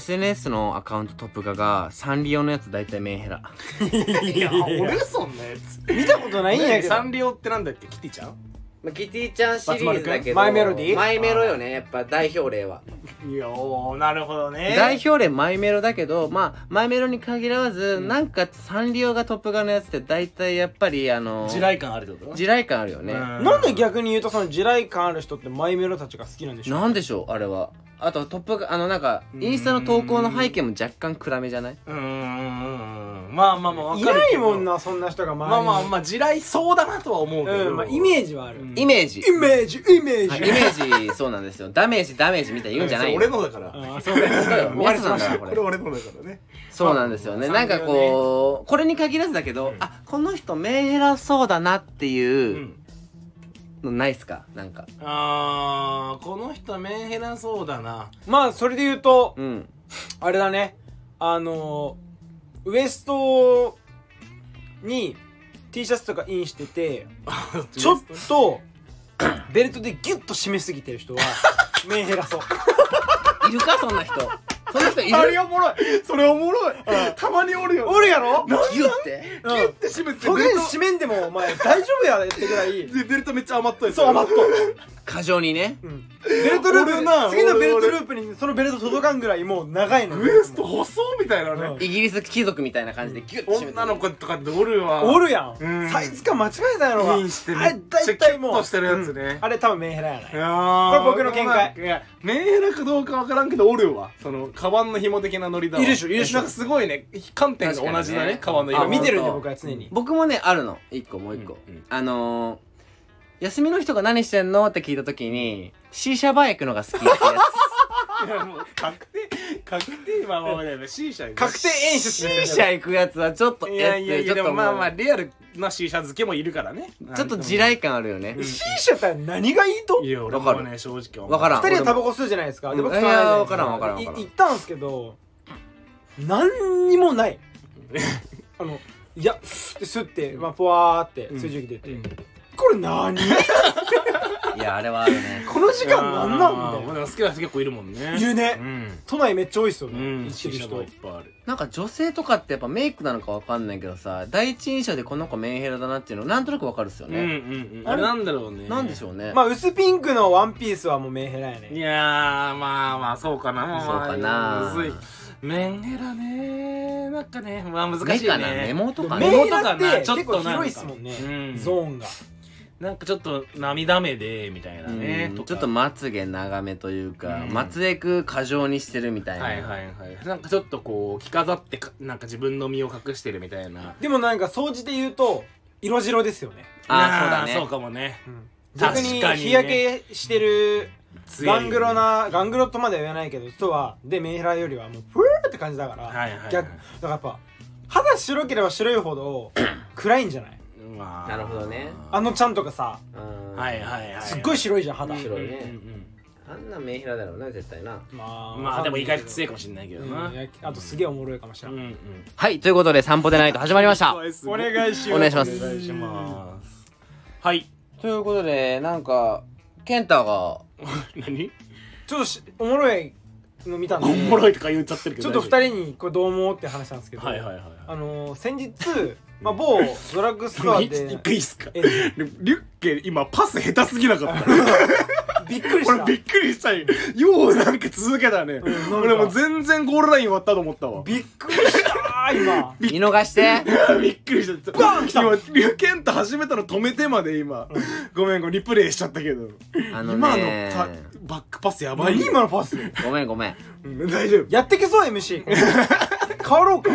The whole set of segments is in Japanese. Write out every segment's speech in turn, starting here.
SNS のアカウントトップ化がサンリオのやつ大体メンヘラ。いや俺そんなやつ。見たことないんやけど。サンリオってなんだっけ？キティちゃん？まあ、キティちゃんシリーズだけどマイメロディーマイメロよねやっぱ代表例は。いやおーなるほどね。代表例マイメロだけどまあマイメロに限らず、なんかサンリオがトップガンのやつって大体やっぱりあの地雷感あるってこと？地雷感あるよね、うん。なんで逆に言うとその地雷感ある人ってマイメロたちが好きなんでしょう？なんでしょうあれはあとトップがあのなんかインスタの投稿の背景も若干暗めじゃない？うーんまあまあまあわいかるけど。ないもんなそんな人がまあまあまあ地雷そうだなとは思うけど、うんまあイメージはある。うん。イメージ。イメージイメージ。はいイメージそうなんですよ。ダメージダメージみたいに言うんじゃないよ。俺のだから。ああそうだ皆さんだからこれ。これ俺のだからね。そうなんですよね。まあなんかこうこれに限らずだけど、うん。あこの人メンヘラそうだなってういうないっすか？なんか。あーこの人メンヘラそうだな。まあそれで言うとうん。あれだね。あのウエストに T シャツとかインしてて ちょっとベルトでギュッと締めすぎてる人はメンヘラそう。いるか？そんな人そんな人いあるれおもろい。それおもろい。たまにおるよ。おるやろ？ギュって。うんギュッて締めて。ト。締めんでもお前大丈夫やってぐらい。でベルトめっちゃ余っとる。そう余っと過剰にね。うん。ベルトルー俺なプ次のベルト俺ループにそのベルト届かんぐらいもう長いの。ウエスト細みたいなね。うん。イギリス貴族みたいな感じでギュッて締めて。女の子とかっておるわおるやん、うん。サイズ感間違えたやろが。インしてあれめっちゃ大体もうキュッとしてるやつね。うん。あれ多分メンヘラやない。いやー。これ僕の見解。いやメンヘラかどうかわからんけどおるわそのカバンの紐的なノリだわ。いるでしょいるでしょ。なんかすごいね観点が同じだねねカバンのあ色。あ見てるんで僕は常に。僕もねあるの。一個もう一個、うん。うん。あのー、休みの人が何してんの？って聞いた時に C 社バイクのが好きってやいやもう確定確定まあまあまあ C 社確定演出つする C 社行くやつはちょっといやいやいやでもまあまあちリアルな C 社漬けもいるからね。ょっと地雷感あるよね。C 社って何がいいと？いや俺わかるもね正直思う。わからん。二人はタバコ吸うじゃないですか。でうん。僕吸わないじゃないですいやわからんわからんわからん。い行ったんすけど何にもない。あのいやで吸ってまあポワーってうん。水蒸気出て、うんこれ何？いやあれはあるね。この時間何なんあーみたいでも好きな人結構いるもんね。ないるね、うん。都内めっちゃ多いっすよね、うん。行って人がいっぱいある。なんか女性とかってやっぱメイクなのかわかんないけどさ第一印象でこの子メンヘラだなっていうのなんとなくわかるっすようんうんね、うん。あれ？なんだろうね。なんでしょうね、まあ薄ピンクのワンピースはもうメンヘラやいねやーまあまあそうかな。そうかな。むずい。メンヘラねなんかねまあ難しいね。目かな？メモとかね。メンヘラっ目元かなて結構ちょっと広いっすもんね、うん。ゾーンがなんかちょっと涙目でみたいなねちょっとまつげ長めというか、うん。まつげく過剰にしてるみたいな、はいはいはいなんかちょっとこう着飾ってかなんか自分の身を隠してるみたいな。でもなんか総じて言うと色白ですよね、ああそうだね。そうかもね。逆に確かにね。日焼けしてるガングロなガングロとまでは言わないけど人はでメンヘラよりはもうプーって感じだから、はいはいはい。逆だからやっぱ肌白ければ白いほど暗いんじゃない？まあなるほどね。あのちゃんとかさ。うん。はいはいはい。すっごい白いじゃん肌、白いね。あんなメンヘラだろうな絶対な。まあ。でも意外と強いかもしれないけどうんなやあとすげえおもろいかもしれない、うんうん。はいということで散歩でないと始まりました。お願いしますお願いします。お願いします。はい。ということでなんか健太が。何？ちょっとしおもろいの見たんで。おもろいとか言っちゃってるけどちょっと二人にこれどう思うって話なんですけど、はいはいはい。あのー、先日、まあ、某ドラッグストア一で回いいっすか？えリュッケ今パス下手すぎなかった。びっくりした。俺びっくりしたよ。ようなんか続けたね、うん俺もう全然ゴールライン割ったと思ったわ。びっくりしたー今見逃して。びっくりした。バーン来た。今リュケント始めたの止めてまで今、ごめんごめんリプレイしちゃったけど。あの今のバックパスやばい。何今のパス。ごめんごめん。うん大丈夫。やってけそう MC 変わろうか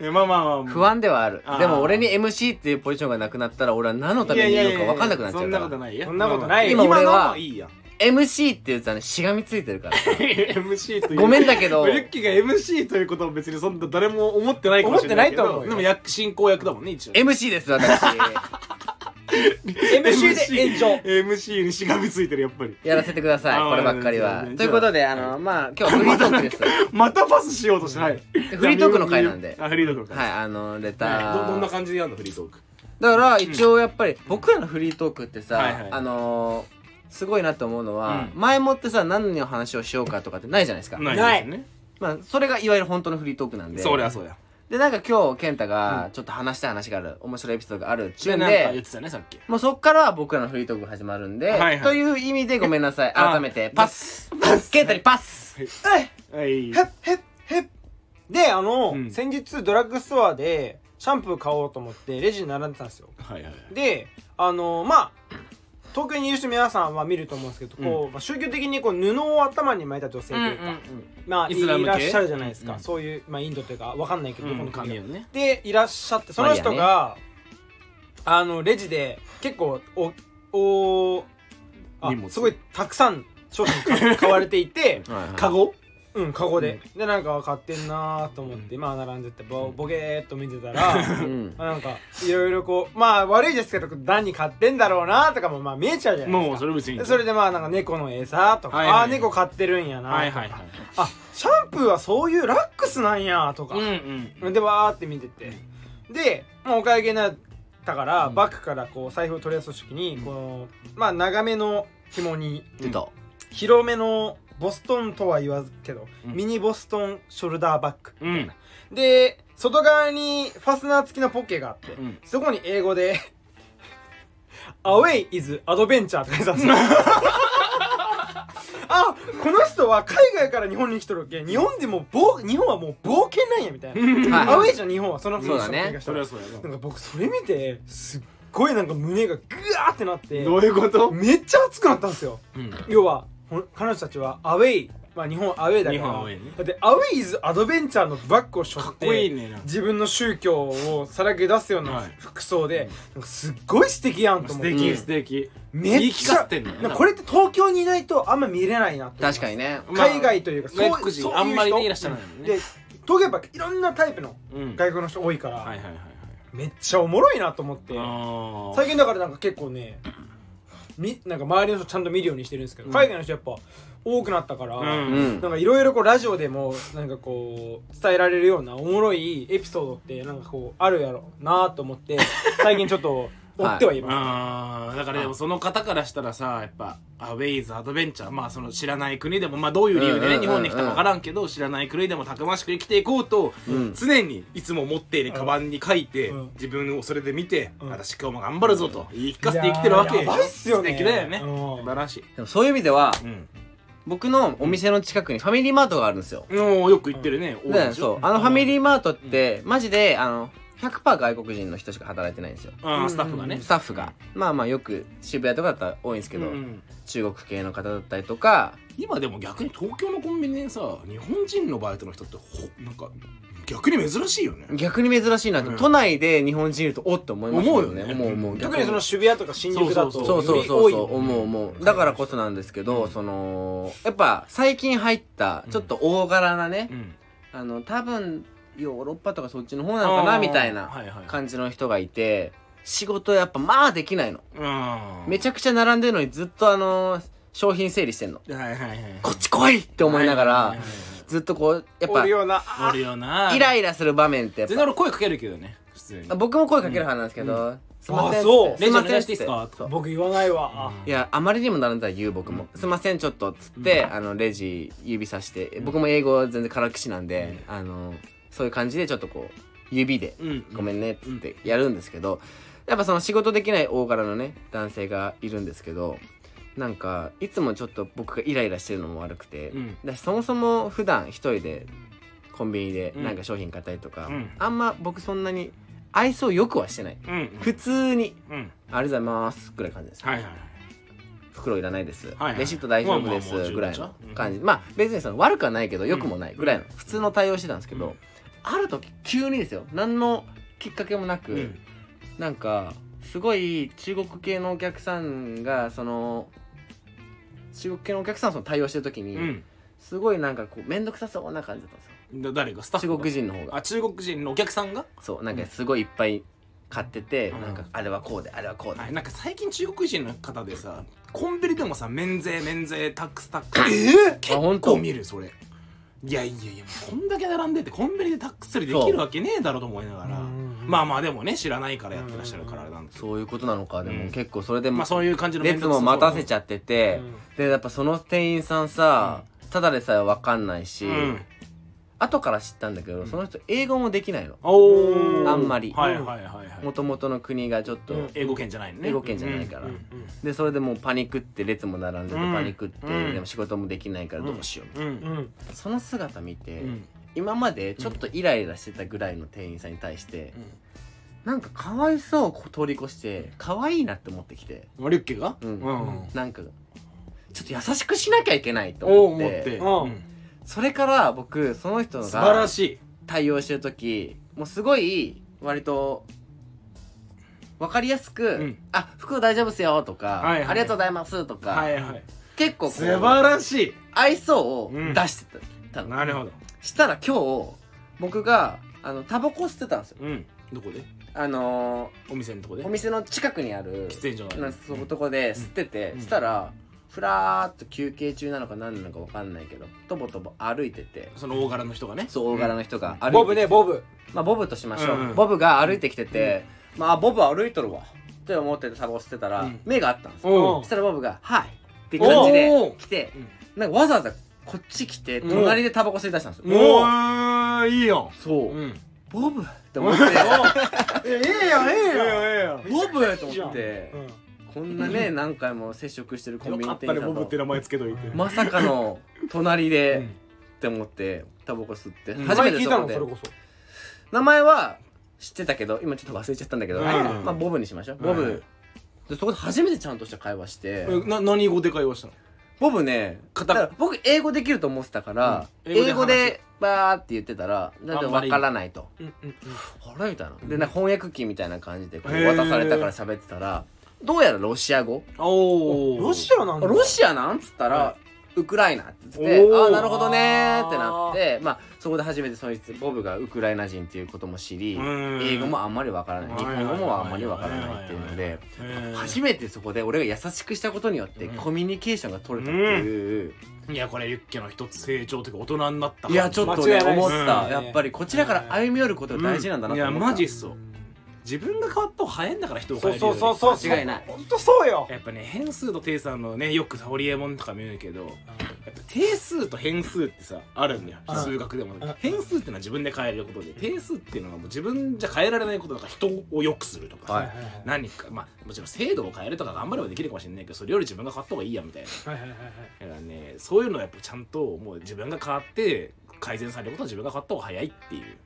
えまあまあまあ。不安ではある。でも俺に MC っていうポジションがなくなったら俺は何のためにいるのか分かんなくなっちゃそなうんから。ことないよそんなことないよ。今俺はのいいや MC って言うとねしがみついてるから。MC という。ごめんだけど。リュッキが MC ということは別にそんな誰も思ってないかもしれないけど思ってないと思うよでも役進行役だもんね一応 MC です私 MC で炎上。MC にしがみついてるやっぱり。やらせてくださいこればっかりは。ということであのまあ今日はフリートークです。またパスしようとしてはいフリートークの回なんで。あフリートークの回。はいあのレタはい。どどんなー感じでやるのフリートーク？だから一応やっぱり僕らのフリートークってさあのーすごいなと思うのはうん。前もってさ何の話をしようかとかってないじゃないですか。ないですね。まあそれがいわゆる本当のフリートークなんで。そりゃそうやでなんか今日健太がちょっと話したい話がある。面白いエピソードがあるっちゅでうんで。なんか言ってたねさっき。もうそっからは僕らのフリートークが始まるんで、はいはい。という意味でごめんなさい。あ改めて。パス。パス。健太にパス。はい。へっへっへっであの、うん。先日ドラッグストアでシャンプー買おうと思ってレジに並んでたんですよ。はいはい。であのまあ東京にいる人皆さんは見ると思うんですけど、こうまあ宗教的にこう布を頭に巻いた女性というか、まあいらっしゃるじゃないですか、うん。そういう、まあ、インドというかわかんないけど、どこの髪をね。でいらっしゃってその人が、あのレジで結構おおあすごいたくさん商品買買われていて カゴ？うんカゴで、でなんか買ってんなーと思って、まあ並んでてボボケーっと見てたらうん。まあなんかいろいろこうまあ悪いですけど何買ってんだろうなとかもまあ見えちゃうじゃないですか。もうそれ別にでそれでまあなんか猫の餌とか、はいはいああ猫飼ってるんやなとか、はいはいはい。あシャンプーはそういうラックスなんやとか、うんうんでわーって見てて。で、まあ、お会計になったから、うん。バッグからこう財布を取り出す時に、このまあ長めの紐に出た。広めのボストンとは言わずけど、うん。ミニボストンショルダーバッグうん。で外側にファスナー付きのポッケがあって、うん。そこに英語で「Away is Adventure」って書いてたんですよ。あこの人は海外から日本に来とるけ。ん日本でも冒日本はもう冒険なんやみたいな、はい。アウェイじゃん日本はそのそうだね。それはそうやなんか僕それ見てすっごいなんか胸がグワーってなってどういうこと？めっちゃ熱くなったんですよ。うん。要は彼女たちはアウェイまあ日本アウェイだから日本アウェイね。だってアウェイズアドベンチャーのバッグを背負っかってこいいてね。な自分の宗教をさらけ出すようなはい。服装で、なんかすっごい素敵やんと素思って。敵うん。素敵。めっちゃこれって東京にいないとあんま見れないなって。確かにね。まあ海外というか、外国人そういうあんまりね人いらっしゃらないもんね。で東京やっぱいろんなタイプのうん。外国の人多いから、はいはいはいはい。めっちゃおもろいなと思って。最近だからなんか結構ねみなんか周りの人ちゃんと見るようにしてるんですけど、うん。海外の人やっぱ多くなったから、なんかいろいろこうラジオでもなんかこう伝えられるようなおもろいエピソードってなんかこうあるやろうなと思って最近ちょっと追ってはいます、あーだからでもその方からしたらさやっぱアウェイズアドベンチャーまあその知らない国でもまあどういう理由でねうんうんうんうん。日本に来たか分からんけど知らない国でもたくましく生きていこうとうん。常にいつも持っているカバンに書いてうん。自分をそれで見てうん。私今日も頑張るぞと言い聞かせて生きてるわけ。いやーやばいっすよね。素敵だよね。うん。素晴らしい。でもそういう意味ではうん。僕のお店の近くにファミリーマートがあるんですよ。もうよく言ってるね。多いででしょ。そう。あのファミリーマートってマジであの100%外国人の人しか働いてないんですよ。あースタッフがね。スタッフが。まあまあよく渋谷とかだったら多いんですけど、うん。中国系の方だったりとか。今でも逆に東京のコンビニでさ日本人のバイトの人ってほなんか逆に珍しいよね。逆に珍しいなって、うん。都内で日本人いるとおって思いますよね。思うよね。思う思う特に。その渋谷とか新宿だとそうそうそうそう。そう多い思う思うだからこそなんですけど、うん。そのやっぱ最近入ったちょっと大柄なねう、ん。あの多分ヨーロッパとかそっちの方なのかなみたいな感じの人がいて仕事やっぱまあできないの。うん。めちゃくちゃ並んでるのにずっとあの商品整理してんの。はいはいはいこっち来いって思いながらはいはいはいずっとこうやっぱおるような。あるよな。イライラする場面って全然俺声かけるけどね普通に。あ僕も声かける派なんですけど、すいません。あそう。すいませんレジお願いしていいっすか僕言わないわ、いやあまりにも並んだら言う僕も、すいませんちょっとっつって、あのレジ指さして。僕も英語全然からきしなんで、あのそういう感じでちょっとこう指でうんごめんねってやるんですけどやっぱその仕事できない大柄のね男性がいるんですけどなんかいつもちょっと僕がイライラしてるのも悪くて、うん。そもそも普段一人でコンビニでうん。なんか商品買ったりとか、うん。あんま僕そんなに愛想よくはしてない。うん。普通にうん「ありがとうございます」ぐらいの感じです、はいはい袋いらないです、はいはいレシート大丈夫です、ぐらいの感じ。まあ別にその悪くはないけど良くもないぐらいの普通の対応してたんですけど、うんある時急にですよ。何のきっかけもなく、うん。なんかすごい中国系のお客さんがその中国系のお客さんその対応してる時に、うん。すごいなんかこう面倒くさそうな感じだったんですよ。だ誰がスタッフが？中国人の方が。あ中国人のお客さんが？そうなんかすごいいっぱい買ってて、うん。なんかあれはこうであれはこうで、はいなんか最近中国人の方でさコンビニでもさ免税免税タックスタックス。え結あ本当構見るそれいやいやいやこんだけ並んでてコンビニでタックス処理できるわけねえだろうと思いながら。まあまあでもね知らないからやってらっしゃるからあれなんですけど。そういうことなのかでも、うん。結構それでも、まあそういう感じの列も待たせちゃゃってて、でやっぱその店員さんさ、ただでさえ分かんないし、うん後から知ったんだけど、その人英語もできないの。あんまり。はいはいはいはい。もともとの国がちょっと、うん。英語圏じゃないのね。英語圏じゃないから。でそれでもうパニックって列も並んでてうん。パニックって、うん。でも仕事もできないからどうしようみたいな、その姿見て、うん。今までちょっとイライラしてたぐらいの店員さんに対して、なんかかわいそうを通り越して可愛いなって思ってきて。うんリュッケが？うん。うん。なんかちょっと優しくしなきゃいけないと思って。思って。うんうんそれから僕その人素晴らがしい。対応してる時もうすごい割と分かりやすく「うん。あ服大丈夫っすよ」とか、はいはい。ありがとうございます」とか、はいはい。結構こ素晴うらしい。愛想を出してたの、なるほど。したら今日僕があのタバコ吸ってたんですよ。うん。どこで？あのお店のとこで？ーお店の近くにある喫煙所がある。なんかそここで吸ってて、うん。したらふらーっと休憩中なのか何なのか分かんないけどとぼとぼ歩いてて。その大柄の人がね。そう大柄の人が。歩いてて、ボブねボブ。まあボブとしましょう、うんボブが歩いてきてて、まあボブ歩いとるわ。って思ってタバコ吸ってたら、うん。目があったんですよ。おう。んそしたらボブが「はい」って感じでおー来てなんかわざわざこっち来てうん。隣でタバコ吸い出したんですよ、もう。いいよ。そう、うん。ボブって思って。ええ やんええやんえよボブと思って。うんこんなね何回も接触してるコンビニ店員さんとねボブって名前つけといて。まさかの隣で、うん。って思ってタバコ吸って、うん。初め前聞いそこで。のそれこそ。名前は知ってたけど今ちょっと忘れちゃったんだけど、うんまあボブにしましょう。ボブ、はいでそこで初めてちゃんとした会話して、えな何語で会話したの？ボブね僕英語できると思ってたから、うん。英語でバーって言ってたらだ分からないと。うんうんうん。あれ？みたいな。で翻訳機みたいな感じでこう渡されたから喋ってたらどうやらロシア語？おおロシアなんだ。ロシアなん？つったら、はウクライナって言ってああなるほどねーってなってまあそこで初めてそいつボブがウクライナ人っていうことも知りうん。英語もあんまりわからない。はい日本語もあんまりわからないっていうので初めてそこで俺が優しくしたことによってうん。コミュニケーションが取れたっていう、いやこれユッケの一つ成長というか大人になったいやちょっとね思った、うんやっぱりこちらから歩み寄ることが大事なんだなと思った、いやマジっすそう自分が変わった方が早いんだから人をそう変えるより。そうそうそう間違いない。本当そうよ。やっぱね変数と定数のねよくホリエモンとか見るけどやっぱ定数と変数ってさあるんだよ。うん数学でもうん変数っていうのは自分で変えることで定数っていうのはもう自分じゃ変えられないことだから人を良くするとか、はい何かまあもちろん制度を変えるとか頑張ればできるかもしれないけどそれより自分が変わった方がいいやみたいな。はいはいはいはい。だからねそういうのはやっぱちゃんともう自分が変わって改善されることは自分が変わった方が早いっていう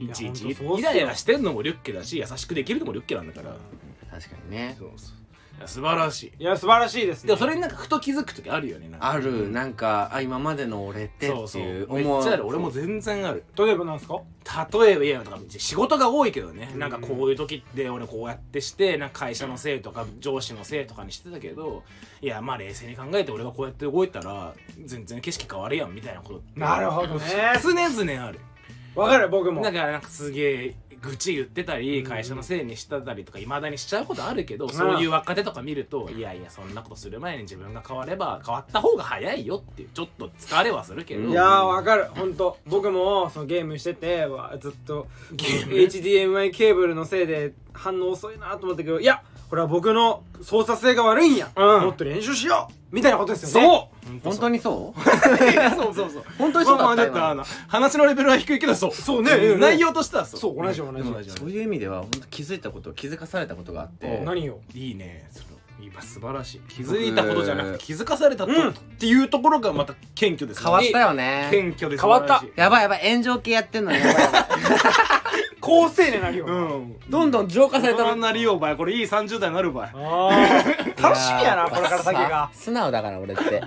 いちいちイライラしてんのもリュッケだし優しくできるのもリュッケなんだから、確かにね。そうそういや素晴らしい。いや素晴らしいですね。でもそれになんかふと気づく時あるよねなんか。ある。なんかあ今までの俺ってそうそうっていう。めっちゃある。俺も全然ある。例えばなんですか？例えばいや仕事が多いけどね。なんかこういう時って俺こうやってしてなんか会社のせいとか上司のせいとかにしてたけどいやまあ冷静に考えて俺がこうやって動いたら全然景色変わるやんみたいなこと。ってなるほどね。常々あるわかる僕も。だからなんかすげえ愚痴言ってたり会社のせいにしてたりとかいまだにしちゃうことあるけどそういう若手とか見るといやいやそんなことする前に自分が変われば変わった方が早いよっていうちょっと疲れはするけど。いやーわかる。本当僕もそのゲームしててわずっとゲーム？HDMI ケーブルのせいで反応遅いなと思ったけどいやこれは僕の操作性が悪いんや、うん。もっと練習しよう。みたいなことですよね。そう。本当にそう？そう？そうそう本当にそうだったまあまあっとあの話のレベルは低いけどそう。そうね。ん。内容としてはそう。そう同じ同じ同じそういう意味では本当気づいたこと気づかされたことがあって。何よいいね。その今素晴らしい。気づいたことじゃなくて気づかされたと、うんっていうところがまた謙虚です変わったよね。謙虚です。変わった。やばいやばい。炎上系やってんのにやばいやばい 高青年なるよ、うん。どんどん浄化された。大人になりようばいこれいい30代になるばい楽しみやなこれから先が。素直だから俺って。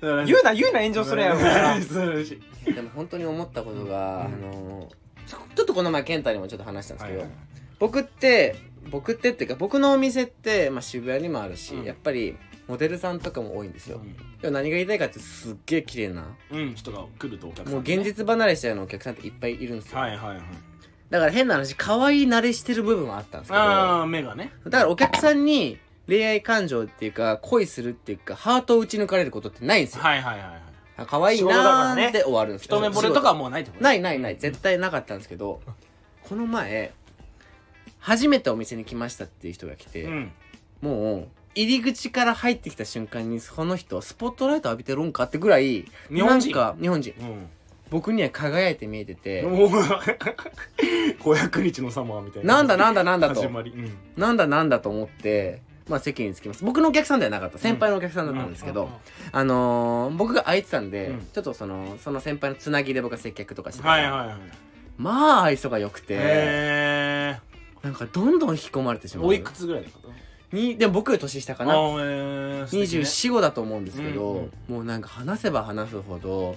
言うな言うな炎上するやろから素晴らしいでも本当に思ったことが、あのちょちょっとこの前健太にもちょっと話したんですけど、はいはい。僕って僕ってっていうか僕のお店って、まあ、渋谷にもあるし、うん。やっぱりモデルさんとかも多いんですよ、でも何が言いたいかってすっげえ綺麗なうん。人が来るとお客さんもう現実離れしちゃうようなお客さんっていっぱいいるんですよ、はいはいはいだから変な話可愛い慣れしてる部分はあったんですけどああ目がね。だからお客さんに恋愛感情っていうか恋するっていうかハートを打ち抜かれることってないんですよ。はいはいはいはい。あ可愛いなーって終わるんですよ。一目惚れとかはもうないってことないないない絶対なかったんですけどこの前初めてお店に来ましたっていう人が来て、うん。もう入り口から入ってきた瞬間にその人スポットライト浴びてるんかってぐらい日本人？なんか日本人。うん僕には輝いて見えててもう500日のサマーみたいな。なんだなんだなんだと。始まり、うん。なんだなんだと思ってまあ席に着きます。僕のお客さんではなかった。先輩のお客さんだったんですけど、あのー僕が空いてたんで、うん。ちょっとそのその先輩のつなぎで僕が接客とかしてたらはいはいはい。まあ愛想が良くてへなんかどんどん引き込まれてしまう。えおいくつぐらいの？方にでも僕より年下かな。えーね。245だと思うんですけど、うんうん。もうなんか話せば話すほど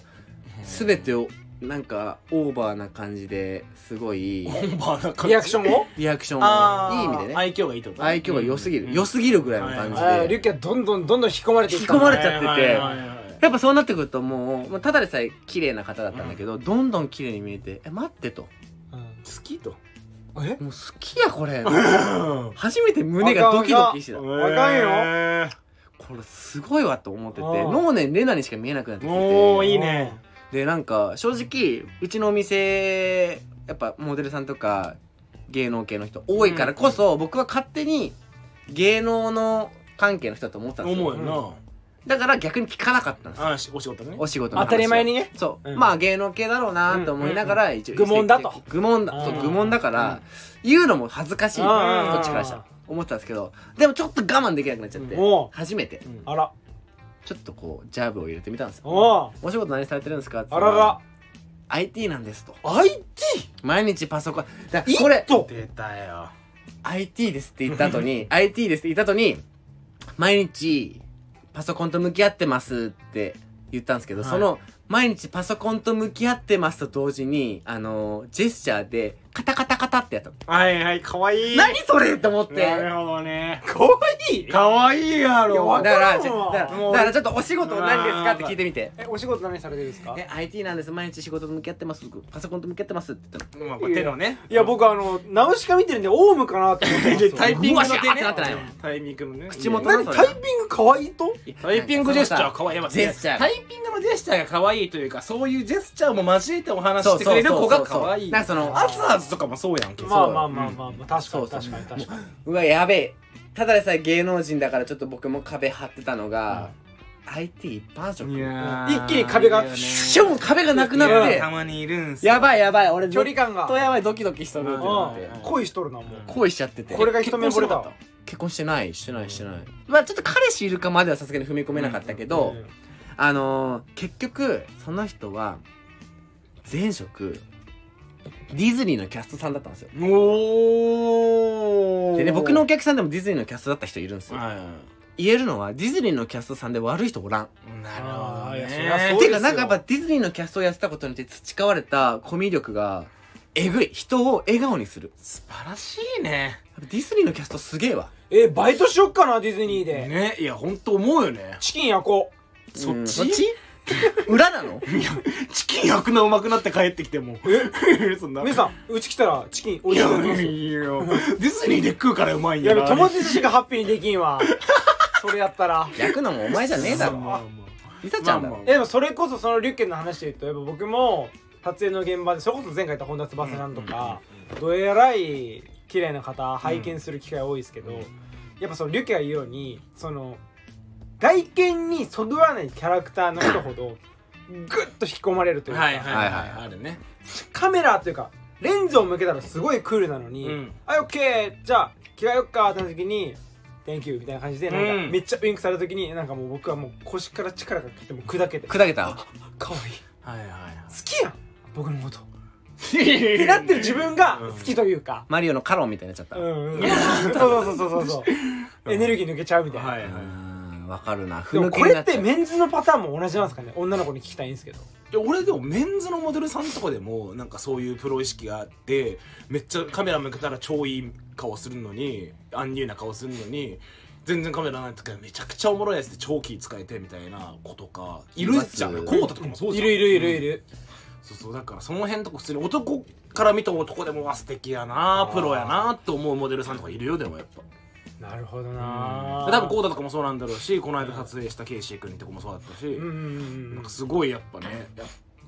全てをなんかオーバーな感じですごいボンバーな感じ？リアクションを？リアクションいい意味でね。愛嬌がいいってこと？愛嬌が良すぎる、うん。良すぎるぐらいの感じで、あーリュッキーはどんどんどんどん引き込まれていった引き込まれちゃってて。はいはいはい。はいやっぱそうなってくるともう、まあ、ただでさえ綺麗な方だったんだけど、どんどん綺麗に見えて「え待って」と。うん。好きと？え「もう好きやこれ」初めて胸がドキドキしてた。こあかんよ。よれすごいわと思ってて脳年レナにしか見えなくなってきておーていいねでなんか正直うちのお店やっぱモデルさんとか芸能系の人多いからこそ、僕は勝手に芸能の関係の人だと思ってたんですよ。思うよだから逆に聞かなかったんですよ。なあしお仕事ね。お仕事の話を。当たり前にね。そう、うん。まあ芸能系だろうなと思いながら一応愚問だと。愚問だ。そううん愚問だから言うのも恥ずかしい。こうんっちからしたら。思ってたんですけど。でもちょっと我慢できなくなっちゃって。おう。初めて。うん。あらちょっとこうジャブを入れてみたんですよ。おうお仕事何されてるんですか？ってあらら IT なんですと。IT 毎日パソコンだこれと。出たよ IT ですって言った後に IT ですって言った後に毎日パソコンと向き合ってますって言ったんですけど、はい。その毎日パソコンと向き合ってますと同時にあのジェスチャーでカタカタカタってやったの。はいはいかわい。い何それと思って。なるほどね。かわい。いかわいいやろわだからだからちょっとお仕事何ですかって聞いてみて。えお仕事何されてるんですか？え IT なんです。毎日仕事と向き合ってます。パソコンと向き合ってますって言ったの。手のね。いや僕あのナウシカ見てるんでオウムかなって思って タイピングなってないのタイミングのね。口元何タイピングかわいいとタイピングジェスチャーかわ。いいジェスチャー。タイピングのジェスチャーが可愛いというかそういうジェスチャーも交えてお話ししてくれる子が可愛い。なんかそのアツアツとかもそうやんけ。まあまあまあまあまあ確かに確かに確かに。うわやべえ。ただでさえ芸能人だからちょっと僕も壁張ってたのが、IT 一般職いやー一気に壁がいいよね。シュン壁がなくなって。たまにいるんすよ。やばいやばい。俺距離感が。ずっとやばいドキドキしとるってなって。うん恋しとるなもう。恋しちゃってて。これが一目惚れだ結婚してない。してない。してない、まあちょっと彼氏いるかまではさすがに踏み込めなかったけど、うん。あのー、結局その人は前職ディズニーのキャストさんだったんですよ。おー。でね僕のお客さんでもディズニーのキャストだった人いるんですよ。はい言えるのはディズニーのキャストさんで悪い人おらん。なるゃそうていうかなんかやっぱディズニーのキャストをやってたことによって培われたコミュ力がえぐい。人を笑顔にする。素晴らしいね。ディズニーのキャストすげえわ。えバイトしよっかなディズニーで。ねいや本当思うよね。チキン焼こう。んそっち？そっち？裏なの？いやチキン焼くのうまくなって帰ってきてもえ？そんな。う皆さんうち来たらチキン美いや味しくなりますよ。いやディズニーで食うからうまいんいややな友達しかハッピーにできんわ。それやったら。焼くのもお前じゃねえだろ。まあまあまリサちゃんだ。ろまあまえでもそれこそそのリュッケンの話で言うとやっぱ僕も撮影の現場でそれこそ前回言った本田翼さんとかどえらい綺麗な方拝見する機会多いですけど、やっぱそのリュッケが言うようにその外見にそぐわないキャラクターの人ほどグッと引き込まれるというか、はいはいはいはい。はいあるね。カメラというかレンズを向けたらすごいクールなのに「うん。はいオッケーじゃあ着替えよっか」ってなった時に「Thank you」みたいな感じでなんかうんめっちゃウインクされた時になんかもう僕はもう腰から力がかけてもう砕けて。砕けた？かわいい。はいはいは好きやん僕のこと。っいてなってる自分が好きというか。マリオのカロンみたいになっちゃった。うんうん。そうそうそうそうそう。エネルギー抜けちゃうみたいな、はいはいうんわかるな。でもこれってメンズのパターンも同じなんですかね？女の子に聞きたいんですけど。いや俺でもメンズのモデルさんとかでもなんかそういうプロ意識があってめっちゃカメラ向けたら超いい顔するのにアンニューな顔するのに全然カメラない時はめちゃくちゃおもろいやつで長期使えてみたいな子とかいるじゃん。コータとかもそうじゃん。いるいるいるいる、そうそう。だからその辺とか普通に男から見た男でもわ素敵やなプロやなって思うモデルさんとかいるよでもやっぱなるほどな。多分コータとかもそうなんだろうしこの間撮影したケイシー君とかもそうだったし、うん。すごいやっぱね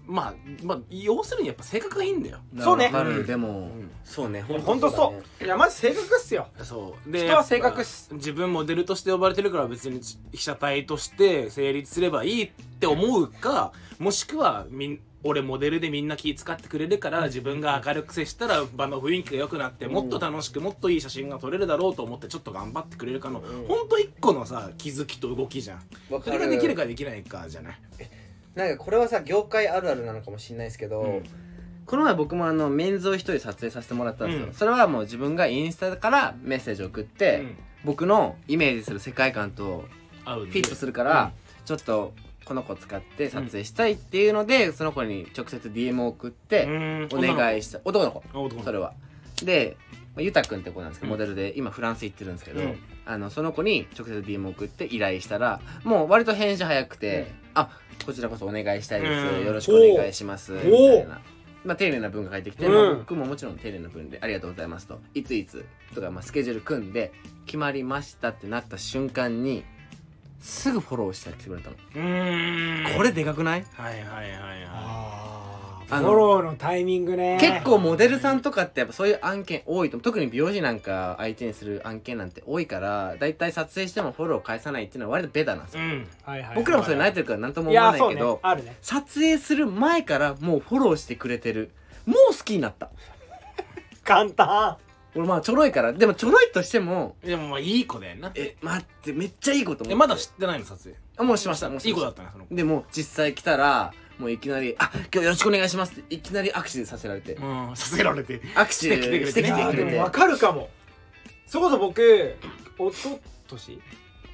まあまあ要するにやっぱ性格がいいんだよ。そうね。わかる。うん。でもん。そうね。いやほんとそう。いやまず性格っすよ。そう。で人は性格っす。やっぱ自分モデルとして呼ばれてるから別に被写体として成立すればいいって思うかもしくはみん俺モデルでみんな気使ってくれるから自分が明るく接したら場の雰囲気が良くなってもっと楽しくもっといい写真が撮れるだろうと思ってちょっと頑張ってくれるかの、うん。ほんと一個のさ気づきと動きじゃん。わそれができるかできないかじゃない？なんかこれはさ業界あるあるなのかもしれないですけど、うん。この前僕もあのメンズを一人撮影させてもらったんですよ、うん。それはもう自分がインスタからメッセージを送って、うん。僕のイメージする世界観とフィットするから、ちょっとこの子使って撮影したいっていうので、その子に直接 DM を送ってお願いした。男の子。それは。でまあゆたくんって子なんですけど、うん。モデルで今フランス行ってるんですけど、うん。あのその子に直接 DM を送って依頼したらもう割と返事早くて、うん。あこちらこそお願いしたいです、うん。よろしくお願いします。みたおいな。まあ、丁寧な文が返ってきて、僕ももちろん丁寧な文でありがとうございますといついつとか、まあ、スケジュール組んで決まりましたってなった瞬間にすぐフォローして来てくれたの、うーん。これでかくない？はいはいはいはああのフォローのタイミングね。結構モデルさんとかってやっぱそういう案件多いと特に美容師なんか相手にする案件なんて多いからだいたい撮影してもフォロー返さないっていうのは割とベタなんですよ、いうん。はいはい僕らもそれ慣れてるから何ともい思わないけど、あるね。撮影する前からもうフォローしてくれてる。もう好きになった。簡単俺まあちょろいから。でもちょろいとしてもでもまあいい子だよな。え待ってめっちゃいいこと思って。えまだ知ってないの撮影あもうしましたもうしいいました。子だったねその子。でも実際来たらもういきなり「あ今日よろしくお願いします」っていきなり握手させられて。うんさせられて。握手してきてくれてね。してきてくれて。あーでも分かるかも。それこそ僕おととし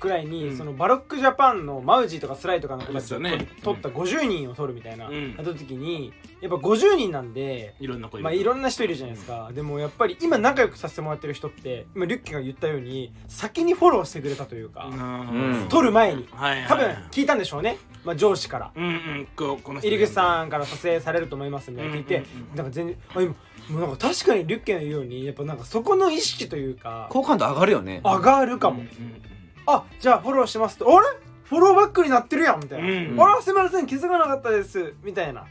くらいに、うん。そのバロックジャパンのマウジーとかスライとかの子たちをね。取った50人を取るみたいな、うん。やった時にやっぱ50人なんでいろんな子いるまあいろんな人いるじゃないですか、でもやっぱり今仲良くさせてもらってる人って今リュッケが言ったように先にフォローしてくれたというか、うん。取る前に。はいはい。多分聞いたんでしょうね、まあ、上司から。うんうん。ここの人入口さんから撮影されると思いますみたいな聞いて、うんうん。うんなんか全然あ今もうなんか確かにリュッケの言うようにやっぱなんかそこの意識というか好感度上がるよね。上がるかも、うんうんあじゃあフォローしますと。あれ？フォローバックになってるやんみたいな、うん。あらすみません気づかなかったです。みたいな、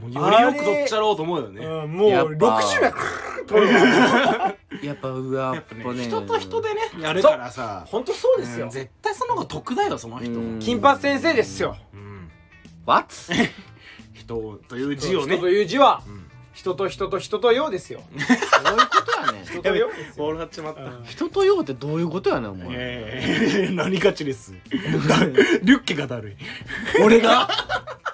もうよりよくどっちゃろうと思うよね。うん、もうやっぱ。60やフォローやっぱうわやっぱね人と人でねやるからさ。本当そうですよ、うん絶対その方が得だよその人うん。金髪先生ですよ。うん。What? 人という字をね。人という字は。うん人と人と人とようですよ。どういうことやねん。人とようですよ、ボール張っちまった。うん。人とようってどういうことやねんお前。ええ何勝ちです？リュッケがだるい。俺が？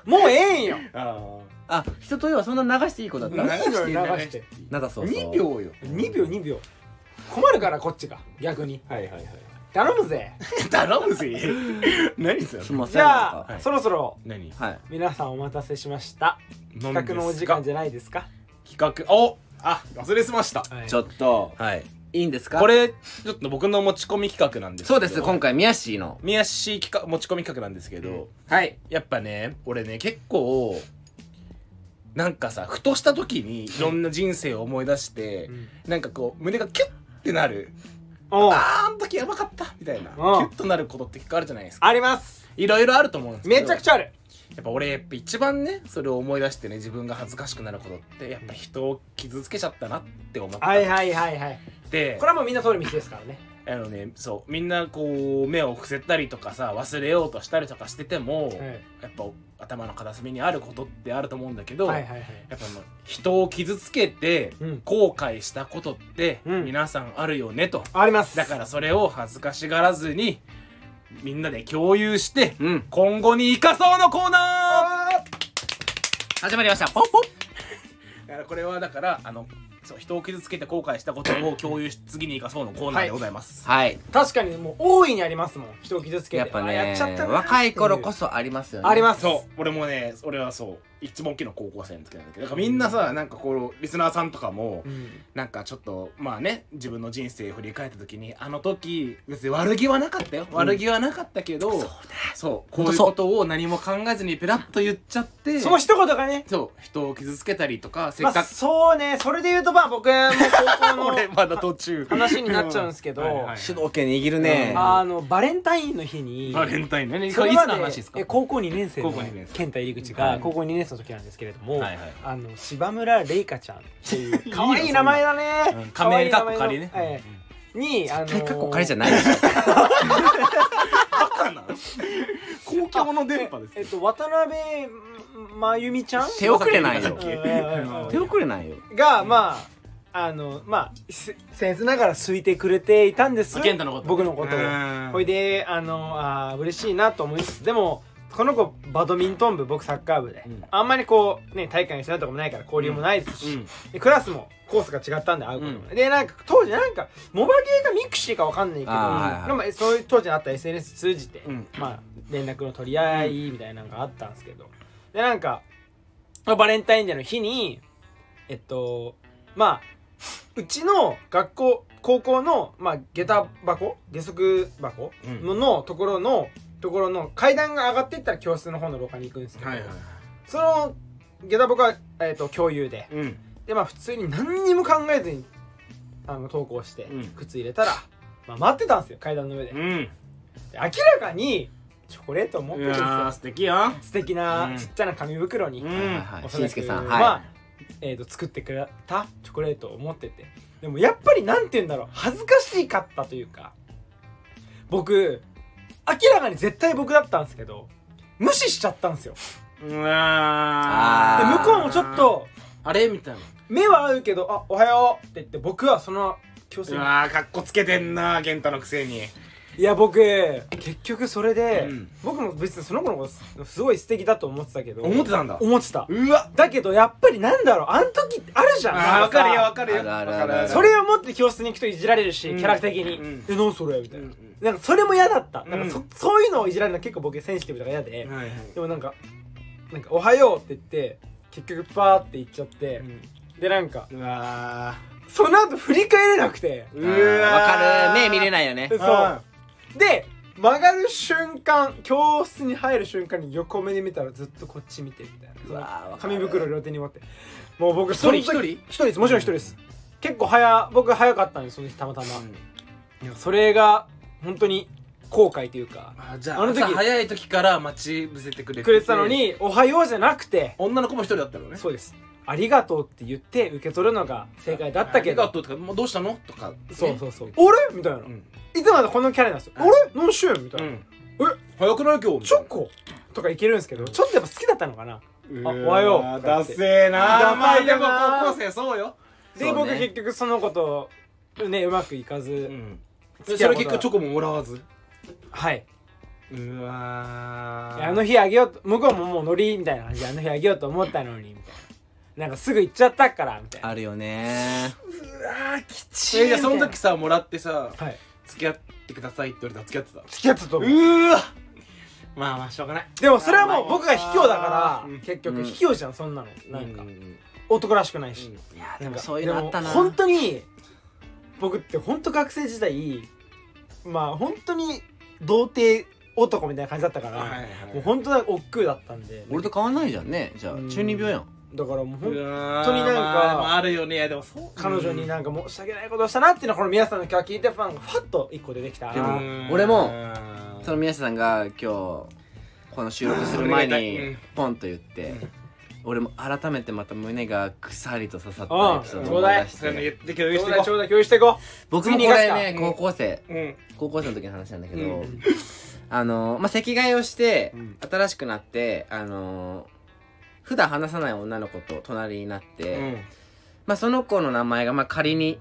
もうええんよ。ああ人とようはそんな流していい子だったいいのよ流して。なんだそうそう。2秒よ。2秒2秒。困るからこっちが。逆に。はいはいはい頼むぜ。頼むぜ。何それ。すいません。じゃあ、はいそろそろ何？はい。皆さんお待たせしました。企画のお時間じゃないですか？企画。おあ忘れてました。はい。ちょっとはい。いいんですか？これちょっと僕の持ち込み企画なんですけど。そうです今回宮氏の。宮市企画持ち込み企画なんですけど、はい。やっぱね俺ね結構なんかさふとした時にいろんな人生を思い出して、うん。なんかこう胸がキュッてなるあーあの時やばかったみたいな。キう。んュッとなることって結構あるじゃないですか。あります。いろいろあると思うんですけど。めちゃくちゃある。やっぱ俺やっぱ一番ねそれを思い出してね自分が恥ずかしくなることってやっぱ人を傷つけちゃったなって思ったはいはいはいはい。でこれはもうみんな通る道ですからね。あのねそうみんなこう目を伏せたりとかさ忘れようとしたりとかしてても、はいやっぱ頭の片隅にあることってあると思うんだけど、はいはいはい。やっぱ人を傷つけてうん。後悔したことってうん。皆さんあるよねと、あります。だからそれを恥ずかしがらずにみんなで共有してうん。今後に生かそうのコーナ始まりました。ポンポン。ー だからこれはだからあのそう人を傷つけて後悔したことを共有し次に生かそうのコーナーでございます、はい。確かにもう大いにありますもん人を傷つけて。あやっぱねやっちゃったな若い頃こそそありますよね。あります。そう。俺もね俺はそう一番大きな高校生の時なんだけどだからみんなさなんかこうリスナーさんとかも、うん。なんかちょっとまあね自分の人生を振り返った時にあの時別に悪気はなかったよ、悪気はなかったけどそうこういうことを何も考えずにペラッと言っちゃってその一言がね。そう人を傷つけたりとかせまあっかく、そうね。それで言うとまあ僕も高校の 俺まだ途中。話になっちゃうんですけどはいはい主導権握るね。あのバレンタインの日にバレンタインね。これいつの話ですか？え高校2年生の高校二年生。健太入り口はい。が高校2年生の時なんですけれども、はいはい。あの柴村玲香ちゃんっていう 可愛い名前だね。うん。仮名かっこ仮ね、ええ。にあのかっこ仮じゃない。バカな。公共の電波ですえっと渡辺まゆみちゃん？手遅れないよ。手遅れないよ。がまああのまあせ僭越ながら好いてくれていたんです。あ健太のこと。僕のことを。うん。ほいであのあー嬉しいなと思いつつでもこの子バドミントン部僕サッカー部で、うん。あんまりこうね体育館に一緒になったこともないから交流もないですし、うん。でクラスもコースが違ったんで会うことも、うでなんか当時なんかモバゲーかミクシーかわかんないけど、はいそういう当時あった SNS 通じて、うん。まあ連絡の取り合いみたいなのがあったんですけど。でなんかまあバレンタインデーの日にえっとまあうちの学校高校の、まあ、下駄箱下足箱うん。の,、のところのところの階段が上がっていったら教室の方の廊下に行くんですけど、はいはいはい。その下駄箱は、えっと共有でうん。でまあ普通に何にも考えずにあの投稿して、うん。靴入れたら、まあ、待ってたんですよ階段の上で,で、うん。明らかにチョコレートを持ってるんですよ。素敵よ。素敵なうん。ちっちゃな紙袋に、うん。はいはいはい。おそらくしんすけさんまあはえー、と作ってくれたチョコレートを持ってて。でもやっぱりなんて言うんだろう恥ずかしかったというか僕明らかに絶対僕だったんですけど無視しちゃったんですよ。うわで向こうもちょっとあれ？みたいな。目は合うけど「あおはよう」って言って僕はその教室に。うわーかっこつけてんな健太のくせに。いや僕結局それで、うん。僕も別にその子のことすすごい素敵だと思ってたけど思ってたんだ。思ってた。うわ。だけどやっぱりなんだろうあん時あるじゃん。あーわかるよわかかるよ。あるあるわかるある。それを持って教室に行くといじられるし、うん。キャラ的に「うん。え何それ?」みたいな、うんなんかそれも嫌だった、なんかそうんそういうのをいじられるの結構僕センシティブだから嫌で、はいはい。でもなんか「なんかおはよう」って言って結局パーって言っちゃって、でなんかうわその後振り返れなくて。ーうんわかる。目見れないよね。そう。で曲がる瞬間教室に入る瞬間に横目に見たらずっとこっち見てみたいな。うわーわかる。紙袋両手に持って。もう僕一人。その時一人？一人です。もちろん一人です、結構早僕早かったんですその日たまたま、いやそれが本当に後悔というかあじゃああの時朝早い時から待ち伏せてくれてくれてたのに「おはよう」じゃなくて女の子も一人だったのね。そうです「ありがとう」って言って受け取るのが正解だったけど。ありがとうとかもうどうしたのとかそうそうそう「あれ?」みたいな、うん。いつまでこのキャラなんですよ「あうん。れ？何しよう?」みたいな「うん。早くない？今日チョコ?」とかいけるんですけどちょっとやっぱ好きだったのかな。あおはよう。ダセえなダまあでも高校生そうよ。で、そうね。僕結局その子とねうまくいかず、うん。付それ結局チョコももらわず？はい、うわあの日あげようと向こうももうノリみたいな感じであの日あげようと思ったのにみたいな。なんかすぐ行っちゃったからみたいな。あるよね。うわきちいじゃあその時さもらってさはい。付き合ってくださいって言われたら付き合ってた？付き合ってたと思う。うわ。まあまあしょうがない。でもそれはもう僕が卑怯だからうん。結局うん。卑怯じゃんそんなの。なんか。ううん。男らしくないし。いやでもそういうのあったな。本当に僕って本当学生時代まあ本当に童貞男みたいな感じだったから、はいはいもう本当に億劫だったんで。俺と変わんないじゃんね。じゃあうん。中二病やん。だからもうほんうわ当になんかまああるよねいやでもそう彼女になんか申し訳ないことをしたなっていうのはこの皆さんの今日聞いてファンがファッと一個出てきた。でもうん俺もうん。その宮下さんが今日この収録する前うん。にポンと言って俺も改めてまた胸がくさりと刺さったうんエピソードを思い出して。ちょしてい。こうだいちょうだい共有していこ僕もこれね高校生。ううん。高校生の時の話なんだけど、うん。うあのまあ席替えをして、うん。新しくなってあの普段話さない女の子と隣になって、うん。まあその子の名前がまあ仮に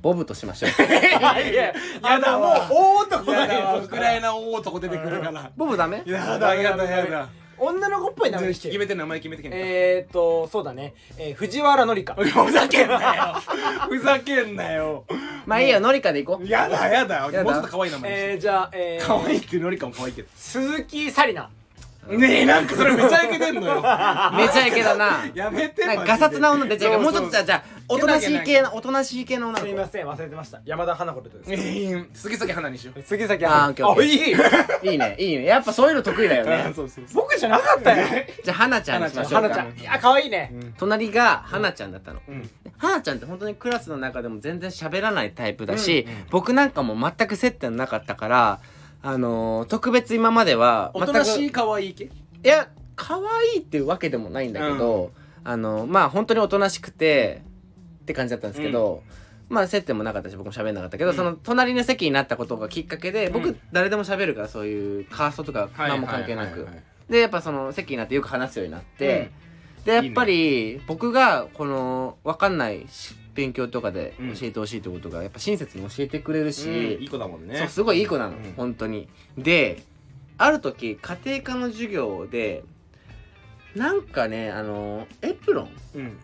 ボブとしましょう。いやいややだもう大男やだわウクライナ大男出てくるから。ボブダメ？やだやだやだ女の子っぽい名前にして決めて名前決めてけんか。えーっとそうだね、えー、藤原紀香。ふざけんなよ。ふざけんなよ。まあいいよ。ノリカで行こう。やだやだ。やだ。もうちょっと可愛い名前にして。えー、じゃあ、えー、可愛いってノリカも可愛いけど鈴木紗理奈ねえなんかそれめちゃイケてんのよ。めちゃイケだな。やめてなんかガサツな女出ちゃうからもうちょっとじゃあじゃあおとなしい系ななおとなしい系の女すみません忘れてました。山田花子です。えー杉崎花にしよう。杉崎あーオッケーオッケー。いい。いいねいいね。やっぱそういうの得意だよね。そうそう僕じゃなかったよ。じゃあ花ちゃんにしましょうか。花ちゃん。いや可愛いね。隣が花ちゃんだったの。うん。花ちゃんって本当にクラスの中でも全然喋らないタイプだし、うんうん。僕なんかも全く接点なかったからあのー特別今まではおとなしい可愛い系？いや可愛いっていうわけでもないんだけど、あのまあ本当におとなしくてって感じだったんですけど、まあ接点もなかったし僕も喋んなかったけど、うん。その隣の席になったことがきっかけで僕、うん。誰でも喋るからそういうカーストとか何も関係なく、でやっぱその席になってよく話すようになって、でやっぱり僕がこの分かんないし勉強とかで教えてほしいってことがやっぱ親切に教えてくれるし、いい子だもんね。そうすごいいい子なの、うん。本当に。である時家庭科の授業でなんかねあのエプロンうん。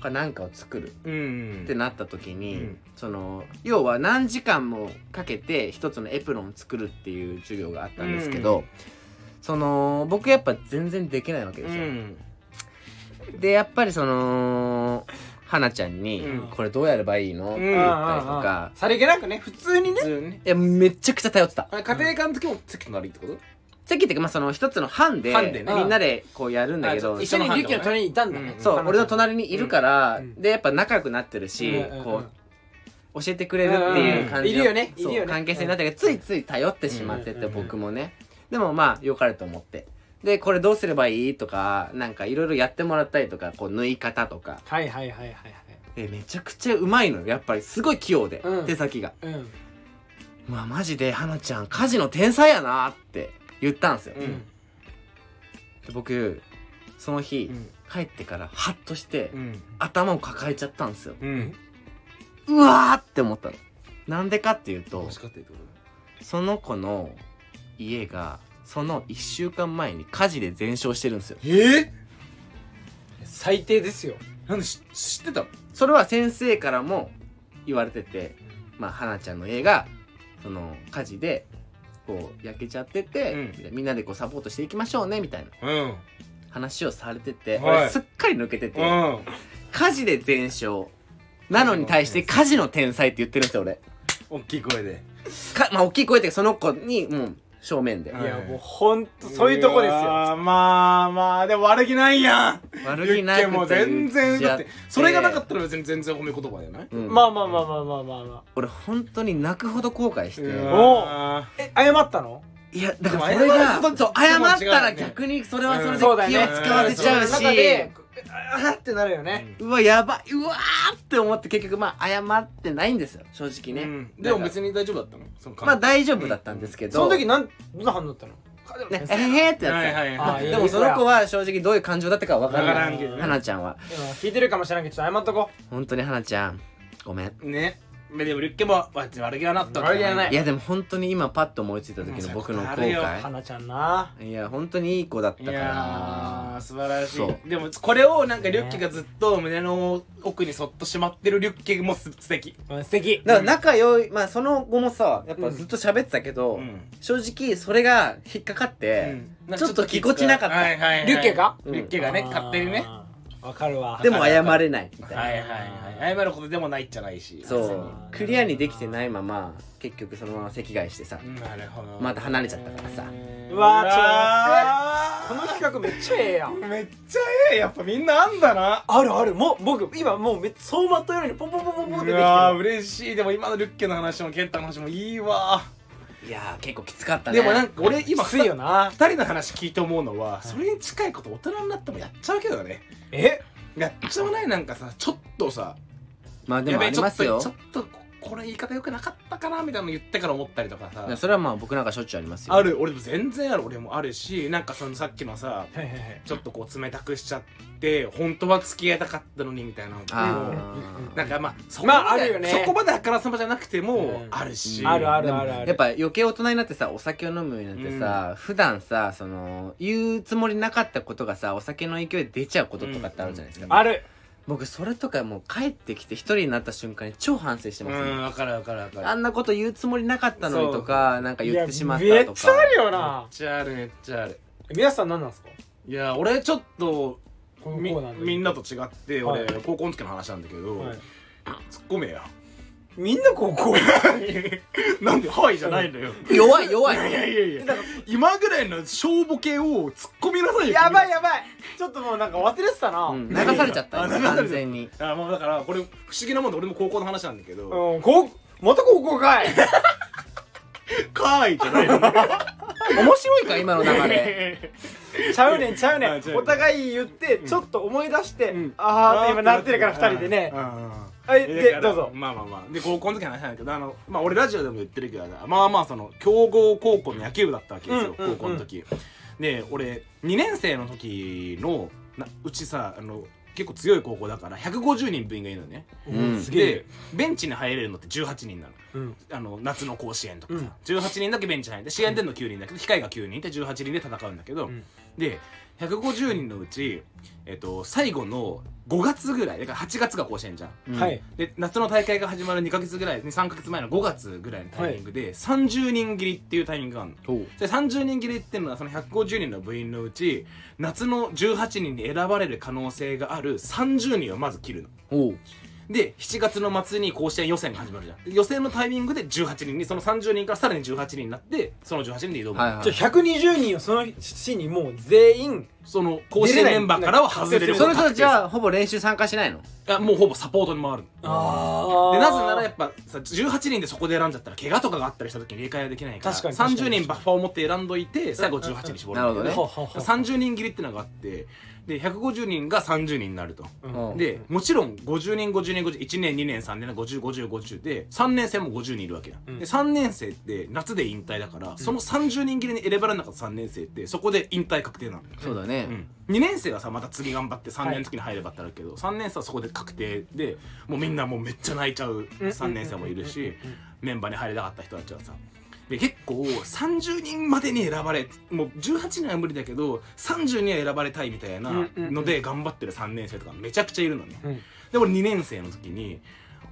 かなんかを作るうん。ってなった時に、うん。その要は何時間もかけて一つのエプロンを作るっていう授業があったんですけど、うん。その僕やっぱ全然できないわけうですよ、ん。でやっぱりその花ちゃんにうん「これどうやればいいの?」ってうん言ったりとか、さりげなくね普通にね。普通に。ねいやめちゃくちゃ頼ってた。あれ家庭科の時も席隣ってこと？席っていうかまあその一つの班で班でね。みんなでこうやるんだけどあ一緒にリュッキーの隣にいたんだね。うん。そう俺の隣にいるから、うん。でやっぱ仲良くなってるし、うんうんうんこう教えてくれるっていう感じのうんいるよねいるよね。関係性になったけど、ついつい頼ってしまってて、うんうんうん。僕もね。でもまあ良かれと思ってでこれどうすればいい？とかなんかいろいろやってもらったりとかこう縫い方とか。はいはいはいはいはい。でめちゃくちゃうまいのよ。やっぱりすごい器用で、うん。手先が。うん。うわマジで花ちゃん家事の天才やなって言ったんですよ、うん。で僕その日、うん。帰ってからハッとして、うん。頭を抱えちゃったんですよ。うん。うわーって思ったの。なんでかっていうと？その子の家がその1週間前に火事で全焼してるんですよ。とえ？最低ですよ。なんでし知ってたの？それは先生からも言われててまあ花ちゃんの家がその火事でこう焼けちゃってて、うん。でみんなでこうサポートしていきましょうねみたいなうん。話をされてて、はい。俺すっかり抜けてて、うん。火事で全焼なのに対して火事の天才って言ってるんですよ俺。大きい声で。かまあ大きい声ってその子にもう正面で。うんいやもうほんとそういうとこですよ。よまあまあでも悪気ないやん。悪気なくてユッケも全然だってそれがなかったら、ら別に全然褒め言葉じゃない？うん。まあまあまあまあまあまあまあ俺本当に泣くほど後悔して。うおわえ謝ったの？いやだからそれが謝ったら逆にそれはそれで気を使わせちゃうし、あーってなるよね。うわやばい。うわーって思って結局まあ謝ってないんですよ。正直ね、うん。でも別に大丈夫だったの？そのまあ大丈夫だったんですけど、その時なんどんな反応だったの？ねえへへってやつ、はいはいでもその子は正直どういう感情だったかは分からない。ね。花ちゃんは。今聞いてるかもしれないけどちょっと謝っとこ本当に花ちゃんごめん。ねでもリュッケも悪気はなった悪気はない。いやでも本当に今パッと思いついた時の僕の後悔。花ちゃんな。いや本当にいい子だったいかやらー素晴らしそいでもこれをなんかリュッケがずっと胸の奥にそっとしまってるリュッケもす素敵。うん素敵。だから仲良いまあその後もさやっぱずっと喋ってたけど、うん。正直それが引っかかって、ちょっとぎこちなかった。はいはいはい。リュッケが？リュッケがね勝手にねわかるわ。でも謝れない。みたいな、はいはいはい。謝ることでもないじゃないし。そう。クリアにできてないまま結局そのまま席替えしてさ、なるほど。また離れちゃったからさ。うわーちょっこの企画めっちゃええやん。めっちゃええやっぱみんなあんだな。あるある。もう僕今もうめっちゃ走馬灯ようにポンポンポンポンポンってできてうわ嬉しい。でも今のリュッケの話もケンタの話もいいわいやー結構きつかったね。でもなんか俺今きついよな。二人の話聞いて思うのはそれに近いこと大人になってもやっちゃうけどね。え？やっちゃわない？なんかさちょっとさまあでもありますよ。ちょっとちょっとこれ言い方よくなかったかなみたいなの言ってから思ったりとかさ。それはまあ僕なんかしょっちゅうありますよ。ある。俺も全然ある。俺もあるしなんかそのさっきのさちょっとこう冷たくしちゃって本当は付き合いたかったのにみたいなのとか。あもーなんかまあそこまあまであるよね。そこまであからさまじゃなくてもうん。あるし。あるあるでもあるある。やっぱ余計大人になってさお酒を飲むようになってさ、普段さその言うつもりなかったことがさお酒の勢いで出ちゃうこととかってあるじゃないですか、うん。ある僕それとかもう帰ってきて一人になった瞬間に超反省してうますね、んわかるわかるわかる。あんなこと言うつもりなかったのにとかなんか言ってしまったいやとかめっちゃあるよめっなちゃあるめっちゃある。皆さん何なんですか？いや俺ちょっとこのみコーナーで。みんなと違って俺、はい。高校の時の話なんだけど、はい。突っ込めやみんな高校 なんで「はい」じゃないのよ。弱い弱い。いやいやいや。今ぐらいの小ボケを突っ込みなさいよやばいややばい。ちょっともうなんか忘れてたな。うん。流されちゃった完全に。あもうだからこれ不思議なもんで俺も高校の話なんだけど。うんこうまた高校かい「かーい」じゃないの。面白いか今の流れ。ちゃうねんちゃうねん。お互い言ってちょっと思い出してうん。あーって今なってるから二人でね。うんはいでどうぞ。まあまあまあ。で高校の時の話なんだけどあのまあ俺ラジオでも言ってるけどまあまあその強豪高校の野球部だったわけですよ、うんうんうん。高校の時。で俺2年生の時のなうちさあの結構強い高校だから150人部員がいるのね。うん。すげえ。でベンチに入れるのって18人なの。うん。あの夏の甲子園とかさ、うん。18人だけベンチに入って試合出るの9人だけど控えが9人いて18人で戦うんだけど、うん。で150人のうち、えっと、最後の5月ぐらいだから8月が甲子園じゃん。うん。はい。で夏の大会が始まる2か月ぐらい3か月前の5月ぐらいのタイミングで、30人切りっていうタイミングがあるの。で30人切りっていうのはその150人の部員のうち夏の18人に選ばれる可能性がある30人をまず切るの。おうで7月の末に甲子園予選が始まるじゃん。で予選のタイミングで18人にその30人からさらに18人になってその18人で挑む、はいはい。じゃあ120人をその日にもう全員その甲子園メンバーからは外れる。その人たちあはほぼ練習参加しないの？もうほぼサポートに回る。あでなぜならやっぱさ18人でそこで選んじゃったら怪我とかがあったりした時に入れ替えはできないから確かに確かに。30人バッファーを持って選んどいて最後18に絞るんだけなるほどね。30人切りってのがあってで150人が30人になると。うん。でもちろん50人50人50 1年2年3年505050で3年生も50人いるわけや、うん。で3年生って夏で引退だから、その30人切りに選ばれなかった3年生ってそこで引退確定なの、そうだね。うん、2年生はさまた次頑張って3年の時に入ればってあるけど、3年生はそこで確定でもうみんなもうめっちゃ泣いちゃう3年生もいるしメンバーに入れなかった人たちはさで結構30人までに選ばれもう18人は無理だけど30人は選ばれたいみたいなので頑張ってる3年生とかめちゃくちゃいるのね、うん。で俺2年生の時に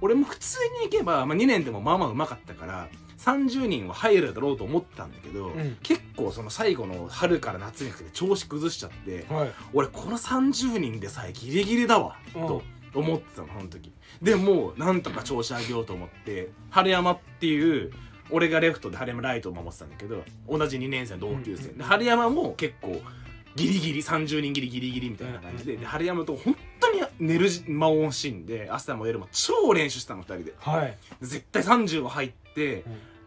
俺も普通に行けば、まあ、2年でもまあまあうまかったから30人は入るだろうと思ってたんだけど、ん。結構その最後の春から夏にかけて調子崩しちゃって、はい。俺この30人でさえギリギリだわ、うん。と思ってたのその時。でもうなんとか調子上げようと思って春山っていう俺がレフトで春山ライトを守ってたんだけど同じ2年生の同級生、で春山も結構ギリギリ30人ギリギリギリみたいな感じで,、で春山と本当に寝る間を惜しんで朝も夜も超練習したの2人で。はい。絶対30は入って、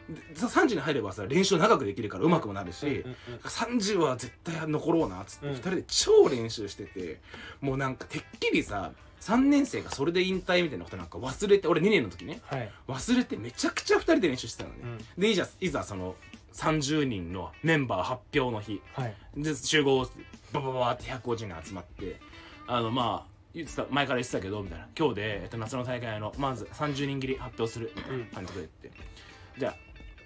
でさ30に入ればさ練習長くできるから上手くもなるし、うんうん30は絶対残ろうなっつってうん。2人で超練習しててもうなんかてっきりさ3年生がそれで引退みたいなことなんか忘れて俺2年の時ね。はい。忘れてめちゃくちゃ2人で練習してたのね、でいざいざその30人のメンバー発表の日。はい。で集合ババババって150人集まってあのまあ言ってた前から言ってたけどみたいな。今日で、えっと、夏の大会のまず30人切り発表する。みたいな感じで言って、じゃあ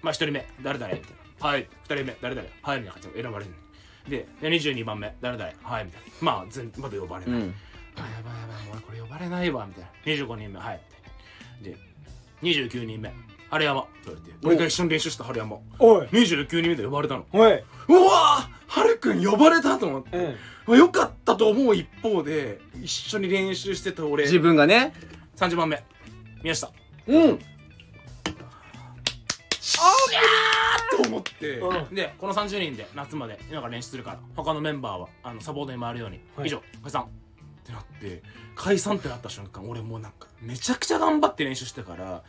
まあ1人目誰々みたいな。はい。2人目誰々はいみたいな感じで選ばれる。でで22番目誰々はいみたいな。まあ全まだ呼ばれない、うんあやばいやばいもう俺これ呼ばれないわみたいな。25人目はい。で29人目春山。って言われて？俺が一緒に練習した春山。おい。29人目で呼ばれたの。おい。うわはるくん呼ばれたと思って、うん。まあよかったと思う一方で一緒に練習してた俺。自分がね。30番目。宮下。うん。と思って、うん。でこの30人で夏まで今から練習するから他のメンバーはあのサポートに回るように、はい。以上解散ってなって解散ってなった瞬間俺もうなんかめちゃくちゃ頑張って練習してから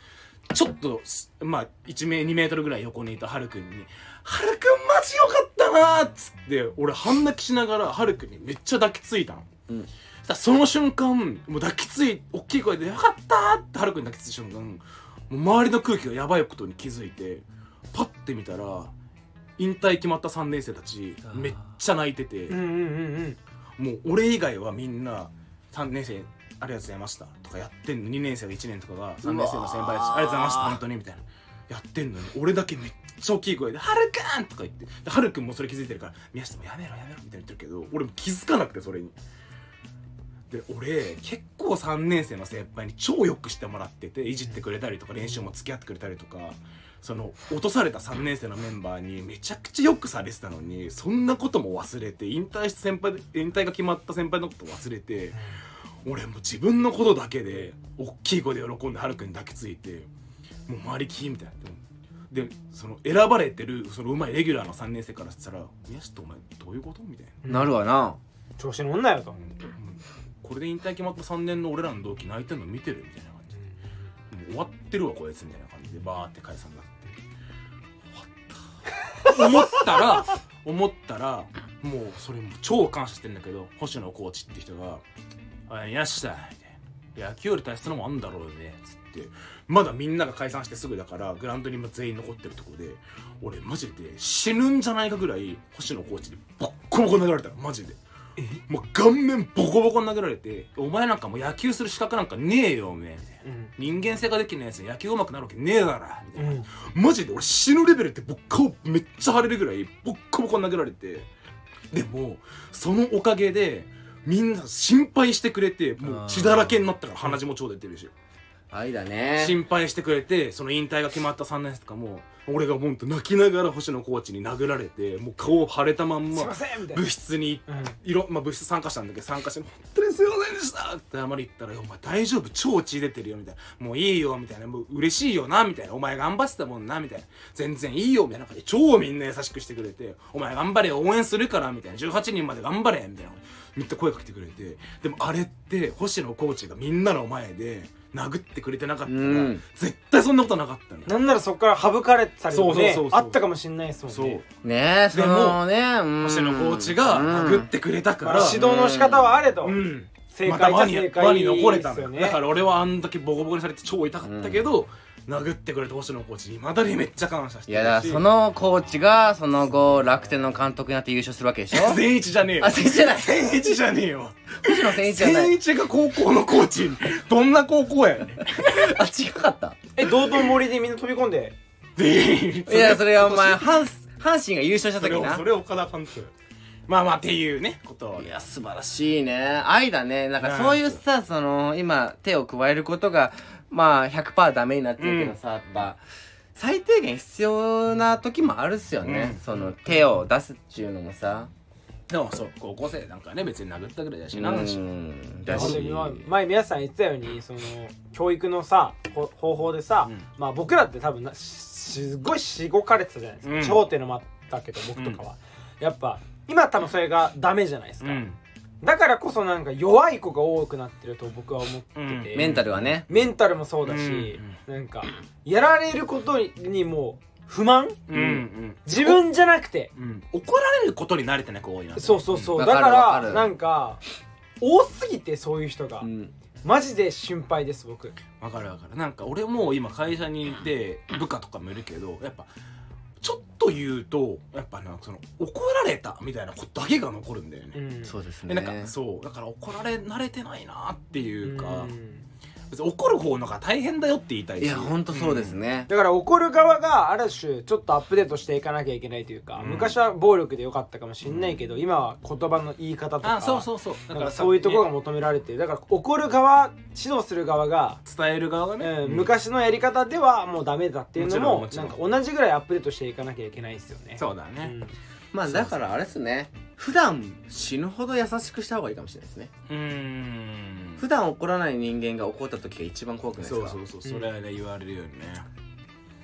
ちょっとすまあ1メ2メートルぐらい横にいたはるくんに「はるくんマジよかったな」っつって俺半泣きしながらはるくんにめっちゃ抱きついたの。うんそしたらその瞬間もう抱きつい大きい声で「よかった!」ってはるくんに抱きついた瞬間もう周りの空気がやばいことに気づいてパッて見たら引退決まった3年生たちめっちゃ泣いててうんうんうんもう俺以外はみんな3年生ありがとうございました。とかやってんの。2年生が1年とかが3年生の先輩たち。ありがとうございました本当にみたいな。やってんのに。俺だけめっちゃ大きい声で「はるくん!」とか言って。ではるくんもそれ気づいてるから「宮下もやめろやめろ」みたいな言ってるけど俺も気づかなくてそれに。で俺結構3年生の先輩に超よくしてもらってていじってくれたりとか練習も付き合ってくれたりとかその落とされた3年生のメンバーにめちゃくちゃよくされてたのにそんなことも忘れて引退した先輩で引退が決まった先輩のこと忘れて俺もう自分のことだけで大きい声で喜んではるくんに抱きついてもう周りキーみたいなでその選ばれてるそのうまいレギュラーの3年生からしたら「宮下お前どういうこと?」みたいな。なるわな。調子乗んなよと。これで引退決まった3年の俺らの同期泣いてんの見てるみたいな感じ。でもう終わってるわこいつみたいな感じでバーって解散になって思ったら思ったらもうそれも超感謝してんだけど星野コーチって人が「おい宮下」みたい「野球より大切なもんあんだろうね」つって。まだみんなが解散してすぐだからグラウンドにも全員残ってるとこで俺マジで死ぬんじゃないかぐらい星野コーチにボッコボコ殴られたらマジで。もう顔面ボコボコに殴られてお前なんかもう野球する資格なんかねえよおめえ。みたいな人間性ができないやつに野球上手くなるわけねえだろみたいな、うん。マジで俺死ぬレベルってボッ顔めっちゃ腫れるぐらいボッコボコに殴られて。でもそのおかげでみんな心配してくれてもう血だらけになったから鼻血も超出てるし愛だね。心配してくれてその引退が決まった3年生とかも俺がほんと泣きながら星野コーチに殴られてもう顔腫れたまんすいまませんみたいな。部室にうん。いろ、まあ、部室参加したんだけど参加して「本当にすいませんでした」って謝り言ったら「お前大丈夫？超血出てるよ」みたいな「もういいよ」みたいな「もう嬉しいよな」みたいな「お前頑張ってたもんな」みたいな「全然いいよ」みたいな感じで超みんな優しくしてくれて「お前頑張れ応援するから」みたいな「18人まで頑張れ」みたいな。めっちゃ声かけてくれて。でもあれって星野コーチがみんなの前で殴ってくれてなかったら、うん。絶対そんなことなかったなんならそこから省かれてたりもねあったかもしれないですもんそう。ねねえそのねうん。星野コーチが殴ってくれたから、まあ指導の仕方はあれと。うん。正解また輪にじゃ正解輪に残れたのだから俺はあんだけボコボコにされて超痛かったけど、殴ってくれた星野コーチにまだにめっちゃ感謝していやだからそのコーチがその後楽天の監督になって優勝するわけでしょ？善一じゃねえよ。あ、先生じゃない。善一じゃねえよ。星野先生じゃない。善一が高校のコーチ。どんな高校やねん。あ、違かった。え道頓堀でみんな飛び込んで。でいや、それはお前、阪阪神が優勝した時な。をそれを岡田監督。まあまあっていうねことを。いや素晴らしいね。愛だねなんかそういうさその今手を加えることがまあ100%ダメになってるけどさ、やっぱ最低限必要な時もあるっすよね、うん。その手を出すっていうのもさ。でもそう高校生なんかね別に殴ったぐらいだしなうし。ん。だし。本当にまあ前皆さん言ってたようにその教育のさこ方法でさ、うん。まあ僕らって多分なしすごいしごかれてたじゃないですか、うん。地方っていうのもあったけど僕とかは、やっぱ今多分それがダメじゃないですか、うんだからこそなんか弱い子が多くなってると僕は思ってて、うん。メンタルはね。メンタルもそうだし、なんかやられることにもう不満？うん。うん。自分じゃなくてうん。怒られることに慣れてない子多いな。そうそうそう、わだかかるわかる。らなんか多すぎてそういう人が、うん。マジで心配です僕。わかるわかる。なんか俺も今会社にいて部下とかもいるけどやっぱちょっと言うとやっぱなその怒られたみたいなことだけが残るんだよね、うん。そうですね。でなんかそうだから怒られ慣れてないなっていうか、うん別に怒る方のが大変だよって言いたいし。いやほんとそうですね、だから怒る側がある種ちょっとアップデートしていかなきゃいけないというか、うん。昔は暴力でよかったかもしれないけど、今は言葉の言い方とかあそうそうそう。なんかそういうところが求められてる。だから怒る側指導する側が、伝える側がね、うんうん。昔のやり方ではもうダメだっていうのもなんん。か同じぐらいアップデートしていかなきゃいけないですよね。そうだね。うん。まあだからあれですね。普段死ぬほど優しくした方がいいかもしれないですね。うーん普段怒らない人間が怒った時が一番怖くないですか？そうそうそう。それはね言われるよね。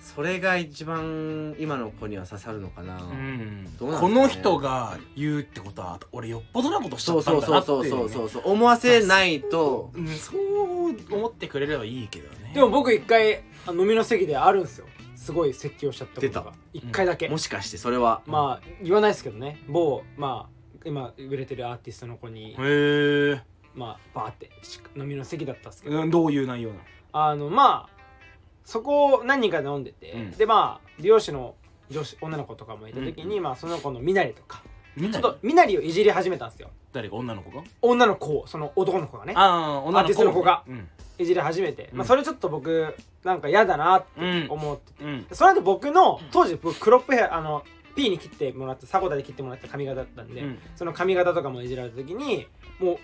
それが一番今の子には刺さるのかな、うん。どうなんですかね？この人が言うってことは俺よっぽどなことしちゃそうったんそうだなってそうそうそうそうそう思わせないとうんそう思ってくれればいいけどねでも僕一回あ飲みの席であるんですよすごい説教しちゃったこと出たが一回だけ、もしかしてそれはまあ言わないですけどね某まあ今売れてるアーティストの子にへえまあバーってし飲みの席だったんですけど。うんどういう内容なの？あのまあそこを何人かで飲んでて、うん。でまあ美容師の女子女の子とかもいた時に、まあその子の身なりとかちょっと身なりをいじり始めたんですよ。誰か女の子が？女の子をその男の子がね。ああ女アーティストの子がうん。いじり始めて、うん。まあ、それちょっと僕なんか嫌だなってうん。思ってて、うん。でその後僕の当時僕クロップヘアあの P に切ってもらってサコダで切ってもらった髪型だったんで、うん。その髪型とかもいじられた時にもう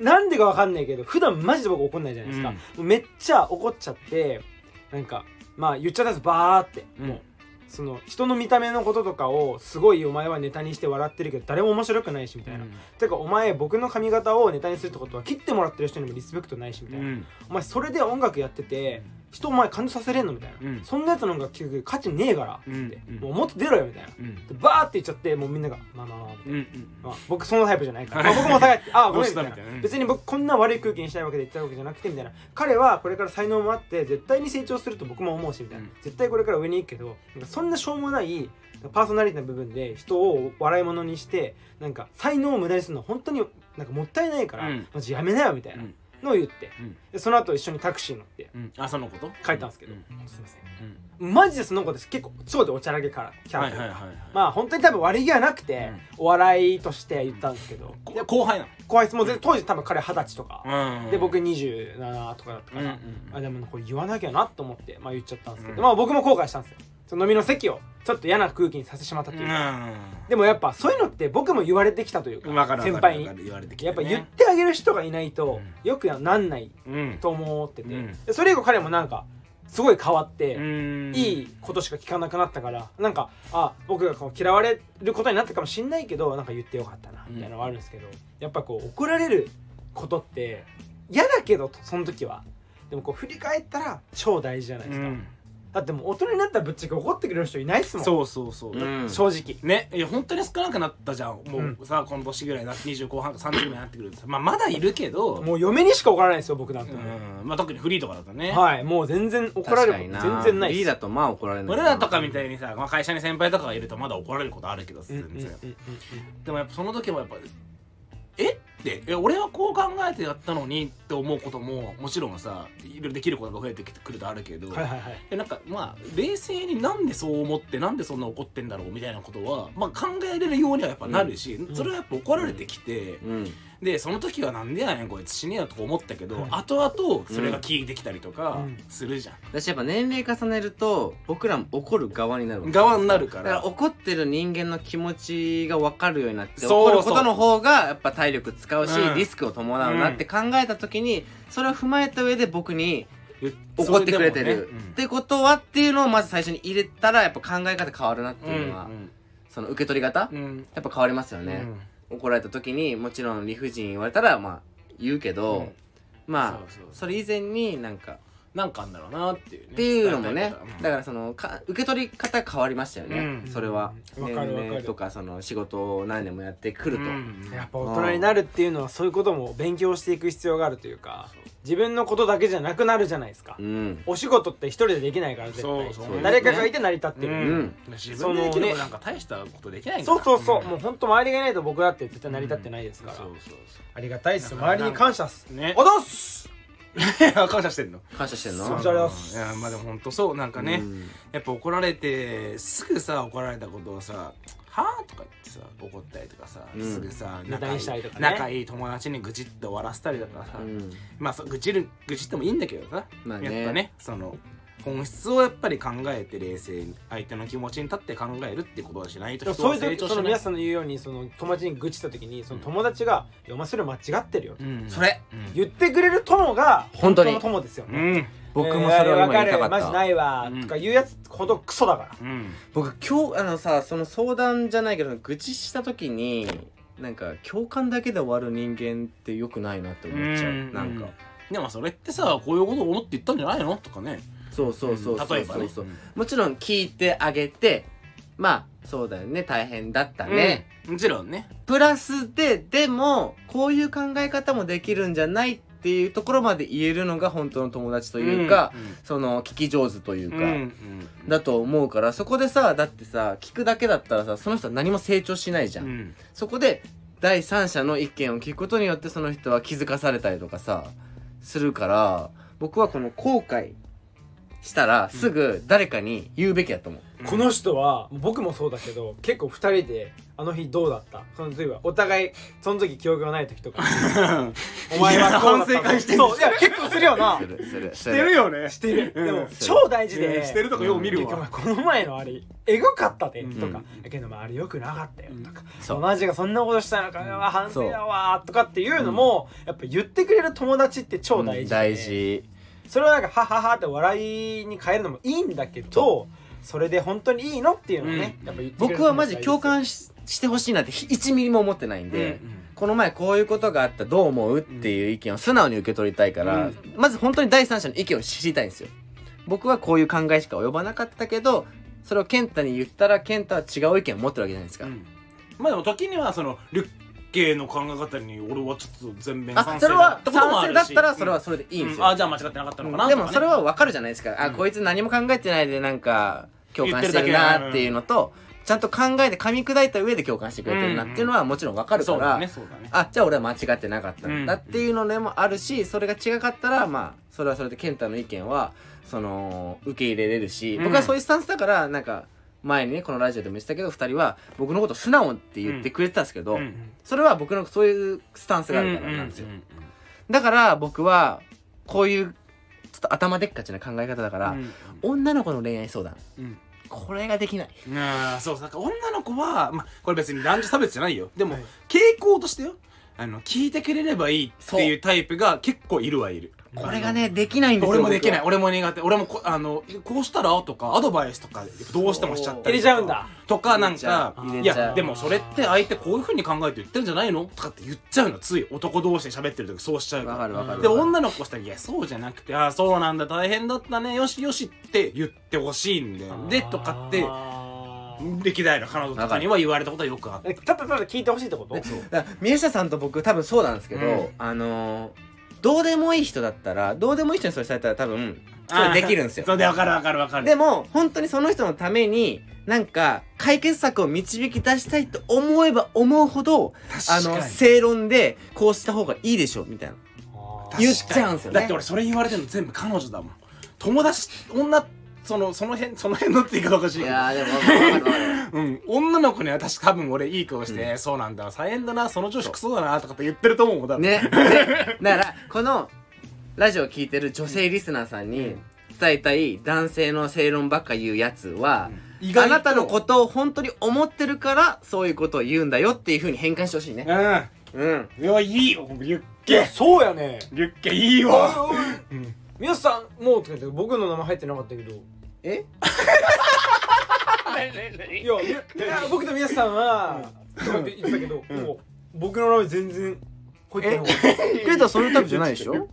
なんでかわかんないけど普段マジで僕怒んないじゃないですか、うん。めっちゃ怒っちゃってなんかまあ言っちゃったんですバーって、うん。もうその人の見た目のこととかをすごいお前はネタにして笑ってるけど誰も面白くないしみたいな、てかお前僕の髪型をネタにするってことは切ってもらってる人にもリスペクトないしみたいな、うん。お前それで音楽やってて人お前感動させれんのみたいな、うん。そんなやつの音楽聴く価値ねえから。っつって、うん。うんもうもっと出ろよみたいな。うん。でバーって言っちゃってもうみんながまあまあまあみたいな。まあ、僕そのタイプじゃないから、まあ、僕も下がってああごめんみたいな。別に僕こんな悪い空気にしたいわけで言ったわけじゃなくてみたいな。彼はこれから才能もあって絶対に成長すると僕も思うしみたいな、うん。絶対これから上に行くけどなんかそんなしょうもないパーソナリティな部分で人を笑い物にしてなんか才能を無駄にするのは本当になんかもったいないから、うん。マジやめなよみたいな、うんのを言ってうん。でその後一緒にタクシー乗ってうん。あそのこと？帰ったんですけど、うん。すいません。うんマジでその子です結構超でおちゃらけからキャラクターはいはいはいはい。まあ本当に多分悪気はなくて、お笑いとして言ったんですけど、こ後輩な後輩もう全然当時多分彼二十歳とか、で僕27とかだったから、うんうん。あでもこれ言わなきゃなと思って、まあ、言っちゃったんですけど、うん。まあ僕も後悔したんですよその飲みの席をちょっと嫌な空気にさせてしまったという。か、うでもやっぱそういうのって僕も言われてきたというか先輩に。わかる言われてきてやっぱね言ってあげる人がいないと、よくなんないうんと思ってて、それ以降彼もなんかすごい変わって、うん。いいことしか聞かなくなったからなんかあ僕がこう嫌われることになったかもしんないけどなんか言ってよかったなみたいなのはあるんですけど、やっぱこう怒られることって嫌だけどその時は。でもこう振り返ったら超大事じゃないですか、うんだってもう大人になったらぶっちゃけ怒ってくれる人いないっすもん。そうそうそう。うん。正直。ねいや本当に少なくなったじゃん。もうさ、この年ぐらいな20後半か30ぐらいになってくるとさまあまだいるけど。もう嫁にしか怒らないですよ僕なんてもう。ん。まあ特にフリーとかだとね、はい。もう全然怒られること全然ないっす。いいだとまあ怒られない俺らとかみたいにさ、まあ、会社に先輩とかがいるとまだ怒られることあるけどうんうん全んうん。でもやっぱその時もやっぱえ？ってえ俺はこう考えてやったのにって思うことももちろんさいろいろできることが増えてくるとあるけど、うんはいはいはい。でなんかまあ冷静になんでそう思ってなんでそんな怒ってんだろうみたいなことは、まあ、考えれるようにはやっぱなるし、ん。それはやっぱ怒られてきて、うんでその時はなんでやねんこいつ死ねよとか思ったけど、はい。後々それが効いてきたりとかうん。するじゃん、私やっぱ年齢重ねると僕らも怒る側になるわけ。側になるかだからら怒ってる人間の気持ちが分かるようになってそう怒ることの方がやっぱ体力使うし、うん。リスクを伴うなって考えた時にそれを踏まえた上で僕に言怒ってくれてる、ってことはっていうのをまず最初に入れたらやっぱ考え方変わるなってうんいうのは、その受け取り方、うん。うんやっぱ変わりますよね、怒られた時にもちろん理不尽言われたらまあ言うけど、うん。まあそれ以前になんかなんかあんだろうなっていうねっていうのもね伝えたいことだからそのか受け取り方変わりましたよね、うん。それは。うん。わ年かるわかる。齢とかその仕事を何年もやってくると、うん。やっぱ大人になるっていうのはそういうことも勉強していく必要があるというか自分のことだけじゃなくなるじゃないですか、うん。お仕事って一人でできないから絶対。そうそう誰かがいて成り立ってる、ん。自分でできればなんか大したことできないそうそうそう、ん。もう本当周りがいないと僕だって絶対成り立ってないですから、そうそうありがたいっす。周りに感謝っす。ね。おどっす！そう 感謝してんの？感謝してんの？そうじゃありがとうございます。いやまあでも本当そうなんかね、うん。やっぱ怒られてすぐさ怒られたことをさ「はあ?」とか言ってさ怒ったりとかさ、うん。すぐさネタにしたりとかね。仲いい友達に愚痴って終わらせたりとかさ、うん。まあそう愚痴る愚痴ってもいいんだけどさ、まあね。やっぱねその本質をやっぱり考えて冷静に相手の気持ちに立って考えるってことをしないとでも人はそういう時そ成長しない。の皆さんの言うようにその友達に愚痴った時にその友達が「いやお前それ間違ってるよ」うん。それ。うん。言ってくれる友が本当に。の友ですよね、うん。僕もそれを今言いたかっマジたないわ。うん。とか言うやつほどクソだから。うん。僕今日あのさその相談じゃないけど愚痴した時になんか共感だけで終わる人間ってよくないなって思っちゃう。うん。なんか。でもそれってさこういうことを思って言ったんじゃないの？とかねそうそうそうそう。例えばね。そうもちろん聞いてあげてまあそうだよね大変だったね、うん。もちろんね。プラスででもこういう考え方もできるんじゃないっていうところまで言えるのが本当の友達というか、その聞き上手というか、うんうん。だと思うからそこでさだってさ聞くだけだったらさその人は何も成長しないじゃん、うん。そこで第三者の意見を聞くことによってその人は気づかされたりとかさするから僕はこの後悔したらすぐ誰かに言うべきだと思う、この人は僕もそうだけど結構二人であの日どうだった？その例えばお互いその時記憶がない時とか。お前はこうだったいや反省会してんそういや結構するよな。するするしてるよね。してる、うん。でも超大事で、うんしてるとこよう見るわ。この前のあれエグかったで、うん。とか。だけどまああれよくなかったよとか、そう。マジがそんなことしたのか反省だわとかっていうのも、やっぱ言ってくれる友達って超大事で、大事それをなんかハハハって笑いに変えるのもいいんだけどそれで本当にいいのっていうのをね、うん。僕はマジ共感しししてほしいなんて1ミリも思ってないんで、この前こういうことがあったどう思うっていう意見を素直に受け取りたいから、うん。まず本当に第三者の意見を知りたいんですよ。僕はこういう考えしか及ばなかったけどそれを健太に言ったら健太は違う意見を持ってるわけじゃないですか、うん。まあでも時にはそのリュッケの考え方に俺はちょっと全面あ賛それはってこともあ賛成だったらそれはそれでいいんですよ、あじゃあ間違ってなかったのかなでもそれはは分かるじゃないですか、あうんこいつ何も考えてないでなんか共感してるなっていうのとちゃんと考えて噛み砕いた上で共感してくれてるなっていうのはもちろんわかるから、そうだねそうだねあじゃあ俺は間違ってなかったんだっていうのでもあるしそれが違かったらまあそれはそれで健太の意見はその受け入れれるし、うん僕はそういうスタンスだからなんか前にねこのラジオでも言ってたけど2人は僕のこと素直って言ってくれてたんですけど、うんそれは僕のそういうスタンスがあるからなんですよ、だから僕はこういうちょっと頭でっかちな考え方だから、女の子の恋愛相談。うん。これができない。ああそうなんか女の子はまあこれ別に男女差別じゃないよ。でも、はい。傾向としてよ。あの聞いてくれればいいっていう。タイプが結構いるはいるこれがねできないんですよ。俺もできない。俺も苦手。俺もこあのこうしたら？とかアドバイスとかどうしてもしちゃった入れりちゃうんだ。とかなんかいやでもそれって相手こういうふうに考えて言ってるんじゃないの？とかって言っちゃうの。つい男同士で喋ってる時そうしちゃうから。るわかるで女の子したら「いやそうじゃなくてああそうなんだ大変だったねよしよし」って言ってほしいんだよ。でとかって歴代の彼女とかには言われたことはよくあってえただただ聞いてほしいってこと？だから宮下さんと僕多分そうなんですけど、うん。あのーどうでもいい人だったらどうでもいい人にそれされたら多分それできるんですよ。そうで分かる分かる分かる。でも本当にその人のためになんか解決策を導き出したいと思えば思うほどあの正論でこうした方がいいでしょみたいな。言っちゃうんですよね。だって俺それ言われてるの全部彼女だもん。友達女そのその辺その辺のって言い方おかしいいけど。やーでも分かる分かるうん、女の子には確か多分俺いい顔して、そうなんだ大変だなその女子クソだなとかって言ってると思うもん多分。ね。で だからこのラジオを聞いてる女性リスナーさんに伝えたい男性の正論ばっか言うやつは、意外と。あなたのことを本当に思ってるからそういうことを言うんだよっていう風に変換してほしいね。うん。うん。いやいいよ。ユッいやケ。そうやね。ユッケいいわ。おいおい宮下さんもうとか言って僕の名前入ってなかったけどえ？いやみいや僕と宮下さんはとかって言ってたけど、もう僕の名前全然入ってなかったケイタはそういうタイプじゃないでしょ？いやい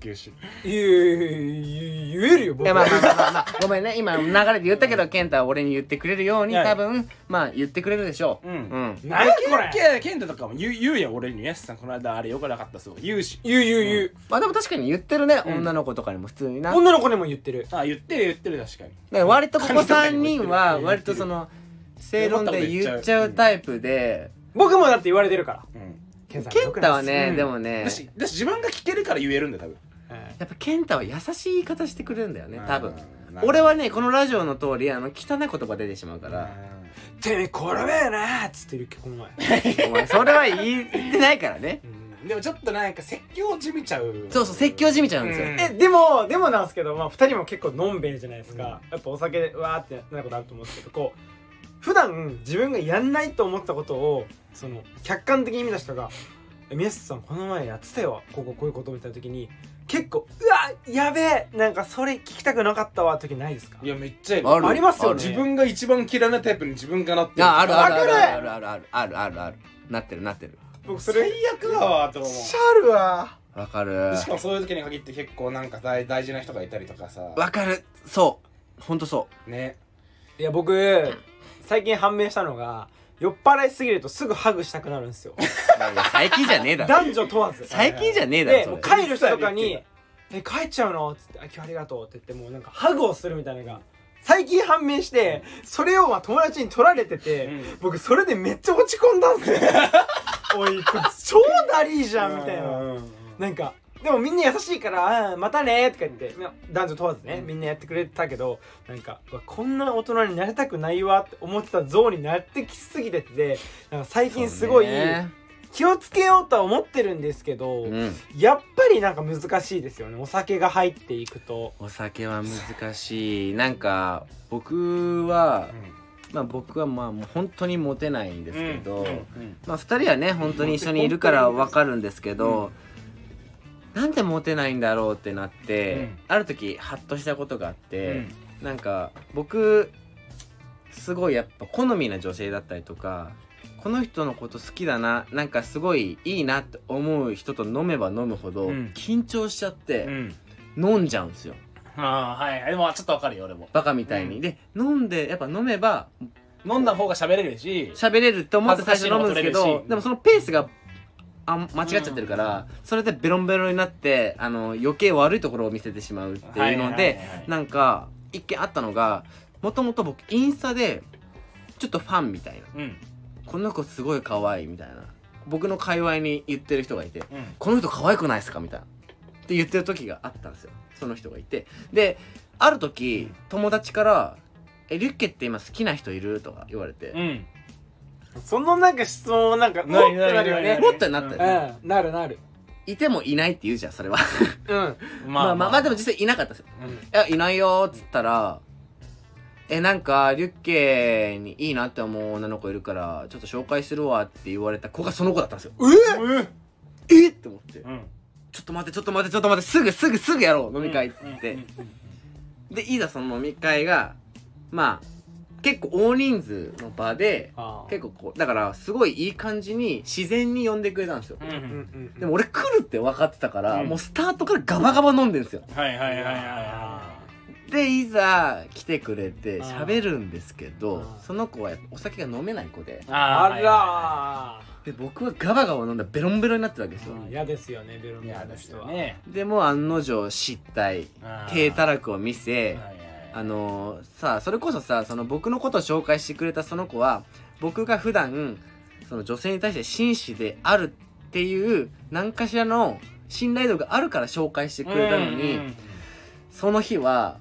やいやいや言えるよ僕。いやまあまあまあまあ、まあ、ごめんね。今流れで言ったけど健太は俺に言ってくれるようにいや。いや多分まあ言ってくれるでしょう。うん。うん。何やこれ？ケンケンタとかも言う言うやん俺に。ヤスさんこの間あれよくなかったそう言うし。言う言う言う、まあでも確かに言ってるね、うん。女の子とかにも普通にな。だか女の子にも言ってる。あ言ってる言ってる確かに。ら割とここ3人は割とその正論で言っちゃう。タイプで。僕もだって言われてるから。うんケンさん健太はね、うん。でもね。だしだし自分が聞けるから言えるんだよ多分。はいやっぱ健太は優しい言い方してくれるんだよね多分。うん俺はねこのラジオの通りあの汚い言葉出てしまうから。てめえこれめえなーっつってるっけこの前。お前それは言ってないからね。でもちょっとなんか説教じみちゃう。そうそう説教じみちゃうんですよ、うん。えでもでもなんですけどまあ2人も結構のんべえじゃないですか、やっぱお酒でわーってなることあると思うんですけどこう普段自分がやんないと思ったことをその客観的に見た人が「え宮下さんこの前やってたよこここういうこと」みたいな時に結構「うわやべえなんかそれ聞きたくなかったわ」時ないですか？いやめっちゃいる。ある。ありますよ。ね。自分が一番嫌いなタイプに自分がなってる。ああるあるあるあるあるあるあるあるある。なってるなってる。僕そ最れ悪だわと思う。シャルわ。わかる。しかもそういう時に限って結構なんか大大事な人がいたりとかさ。わかる。そう。ほんとそね。いや僕最近判明したのが酔っ払いすぎるとすぐハグしたくなるんですよ。最近じゃねえだろ。男女問わず。最近じゃねえだろでそれ。もう帰る人とかに「え帰っちゃうの?」っつって「あ今日ありがとう」って言ってもうなんかハグをするみたいなのが最近判明してそれをまあ友達に取られてて、うん。僕それでめっちゃ落ち込んだんすよ。おいこれ超ダリーじゃんみたいな。なんかでもみんな優しいから「あーまたね」とか言ってまあ男女問わずねみんなやってくれたけどなんかこんな大人になりたくないわって思ってた像になってきすぎててなんか最近すごいね。気をつけようとは思ってるんですけど、うん。やっぱりなんか難しいですよね。お酒が入っていくと。お酒は難しい。なんか僕はまあ僕はまあもう本当にモテないんですけど、まあ2人はね本当に一緒にいるから分かるんですけど、なんでモテないんだろうってなって、うん。ある時ハッとしたことがあって、なんか僕すごいやっぱ好みな女性だったりとかこの人のこと好きだななんかすごいいいなって思う人と飲めば飲むほどうん。緊張しちゃってうん。飲んじゃうんですよ。ああはい。はいでもちょっとわかるよ俺も。バカみたいに、うん。で飲んでやっぱ飲めば飲んだ方が喋れるし喋れると思って最初飲むんですけどでもそのペースがあ間違っちゃってるから、それでベロンベロンになってあの余計悪いところを見せてしまうっていうのではいなんか一見あったのがもともと僕インスタでちちょっとファンみたいな。うん。この子すごい可愛いみたいな。僕の界隈に言ってる人がいてうん。この人可愛くないですかみたいな。って言ってる時があったんですよ。その人がいて。である時友達から「えリュッケって今好きな人いる?」とか言われて、うんそのなんか質問なんかなおってなるよね。なるもっとなったよね、うん。なるなる。いてもいないって言うじゃんそれは。うん。まあまあまあでも実際いなかったですよ。うん。いやいないよーっつったらえなんかリュッケにいいなって思う女の子いるからちょっと紹介するわって言われた子がその子だったんですよ。ええっって思って。うん。ちょっと待ってちょっと待ってちょっと待ってすぐすぐすぐやろう飲み会って。言って、でいざその飲み会がまあ結構大人数の場であ結構こうだからすごいいい感じに自然に呼んでくれたんですよ、うんうんうんうん。でも俺来るって分かってたから、うん。もうスタートからガバガバ飲んでんですよ。はいはいはいはいはでいざ来てくれて喋るんですけどその子はお酒が飲めない子で。いああらで僕はガバガバ飲んだらベロンベロンになってるわけですよ、ー嫌ですよねベロンベロいやですンの人はよね。でもう案の定失態。低たらくを見せ、あのーさそれこそさその僕のことを紹介してくれたその子は僕が普段その女性に対して紳士であるっていう何かしらの信頼度があるから紹介してくれたのに、その日は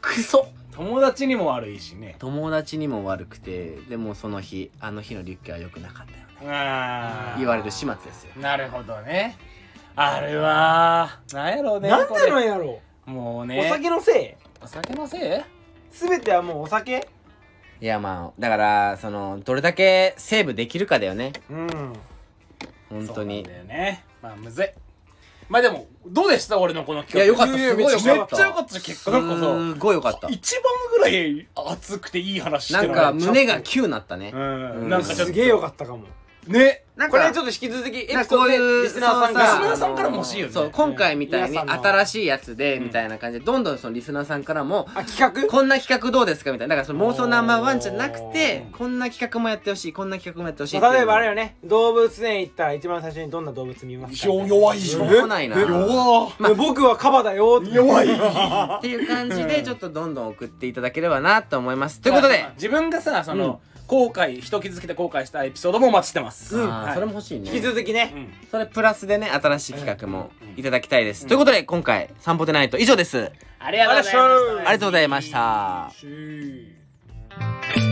クソ。友達にも悪いしね。友達にも悪くてでもその日あの日のリュッケは良くなかったよね。言われる始末ですよ。なるほどね。あれはなんやろうねなんでなんやろもうね。お酒のせお酒のせい？い全てはもうお酒？いやまあだからそのどれだけセーブできるかだよね。うん。本当に。そうなんだよね。まあむずい。まあでもどうでした？俺のこのい企画。やよかった。すごいよかった。めっちゃよかった結果なんかさすごいよかった。一番ぐらい熱くていい話してなんか胸がキューなったね。うん。うん。なんかちょっと。すげえよかったかもね。なんこれちょっと引き続きエピソードでリスナーさんがリスナーさんからも欲しいよねそう今回みたいに皆さんの。新しいやつでうんみたいな感じでどんどんそのリスナーさんからもあ企画？こんな企画どうですか？みたいな。だからその妄想ナンバーワンじゃなくてこんな企画もやってほしいこんな企画もやってほしいっていう。例えばあれよね。動物園行ったら一番最初にどんな動物見ますか？よ弱いし。よょうもないな。弱。まあ、僕はカバだよって。弱い。っていう感じでちょっとどんどん送っていただければなと思います。ということで自分がさその、後悔人傷つけて後悔したエピソードもお待ちしてます、あはい。ーそれも欲しいね。引き続きね、うん。それプラスでね新しい企画も。うん。いただきたいですということで今回散歩でないと以上です。ありがとうございました。ありがとうございました。し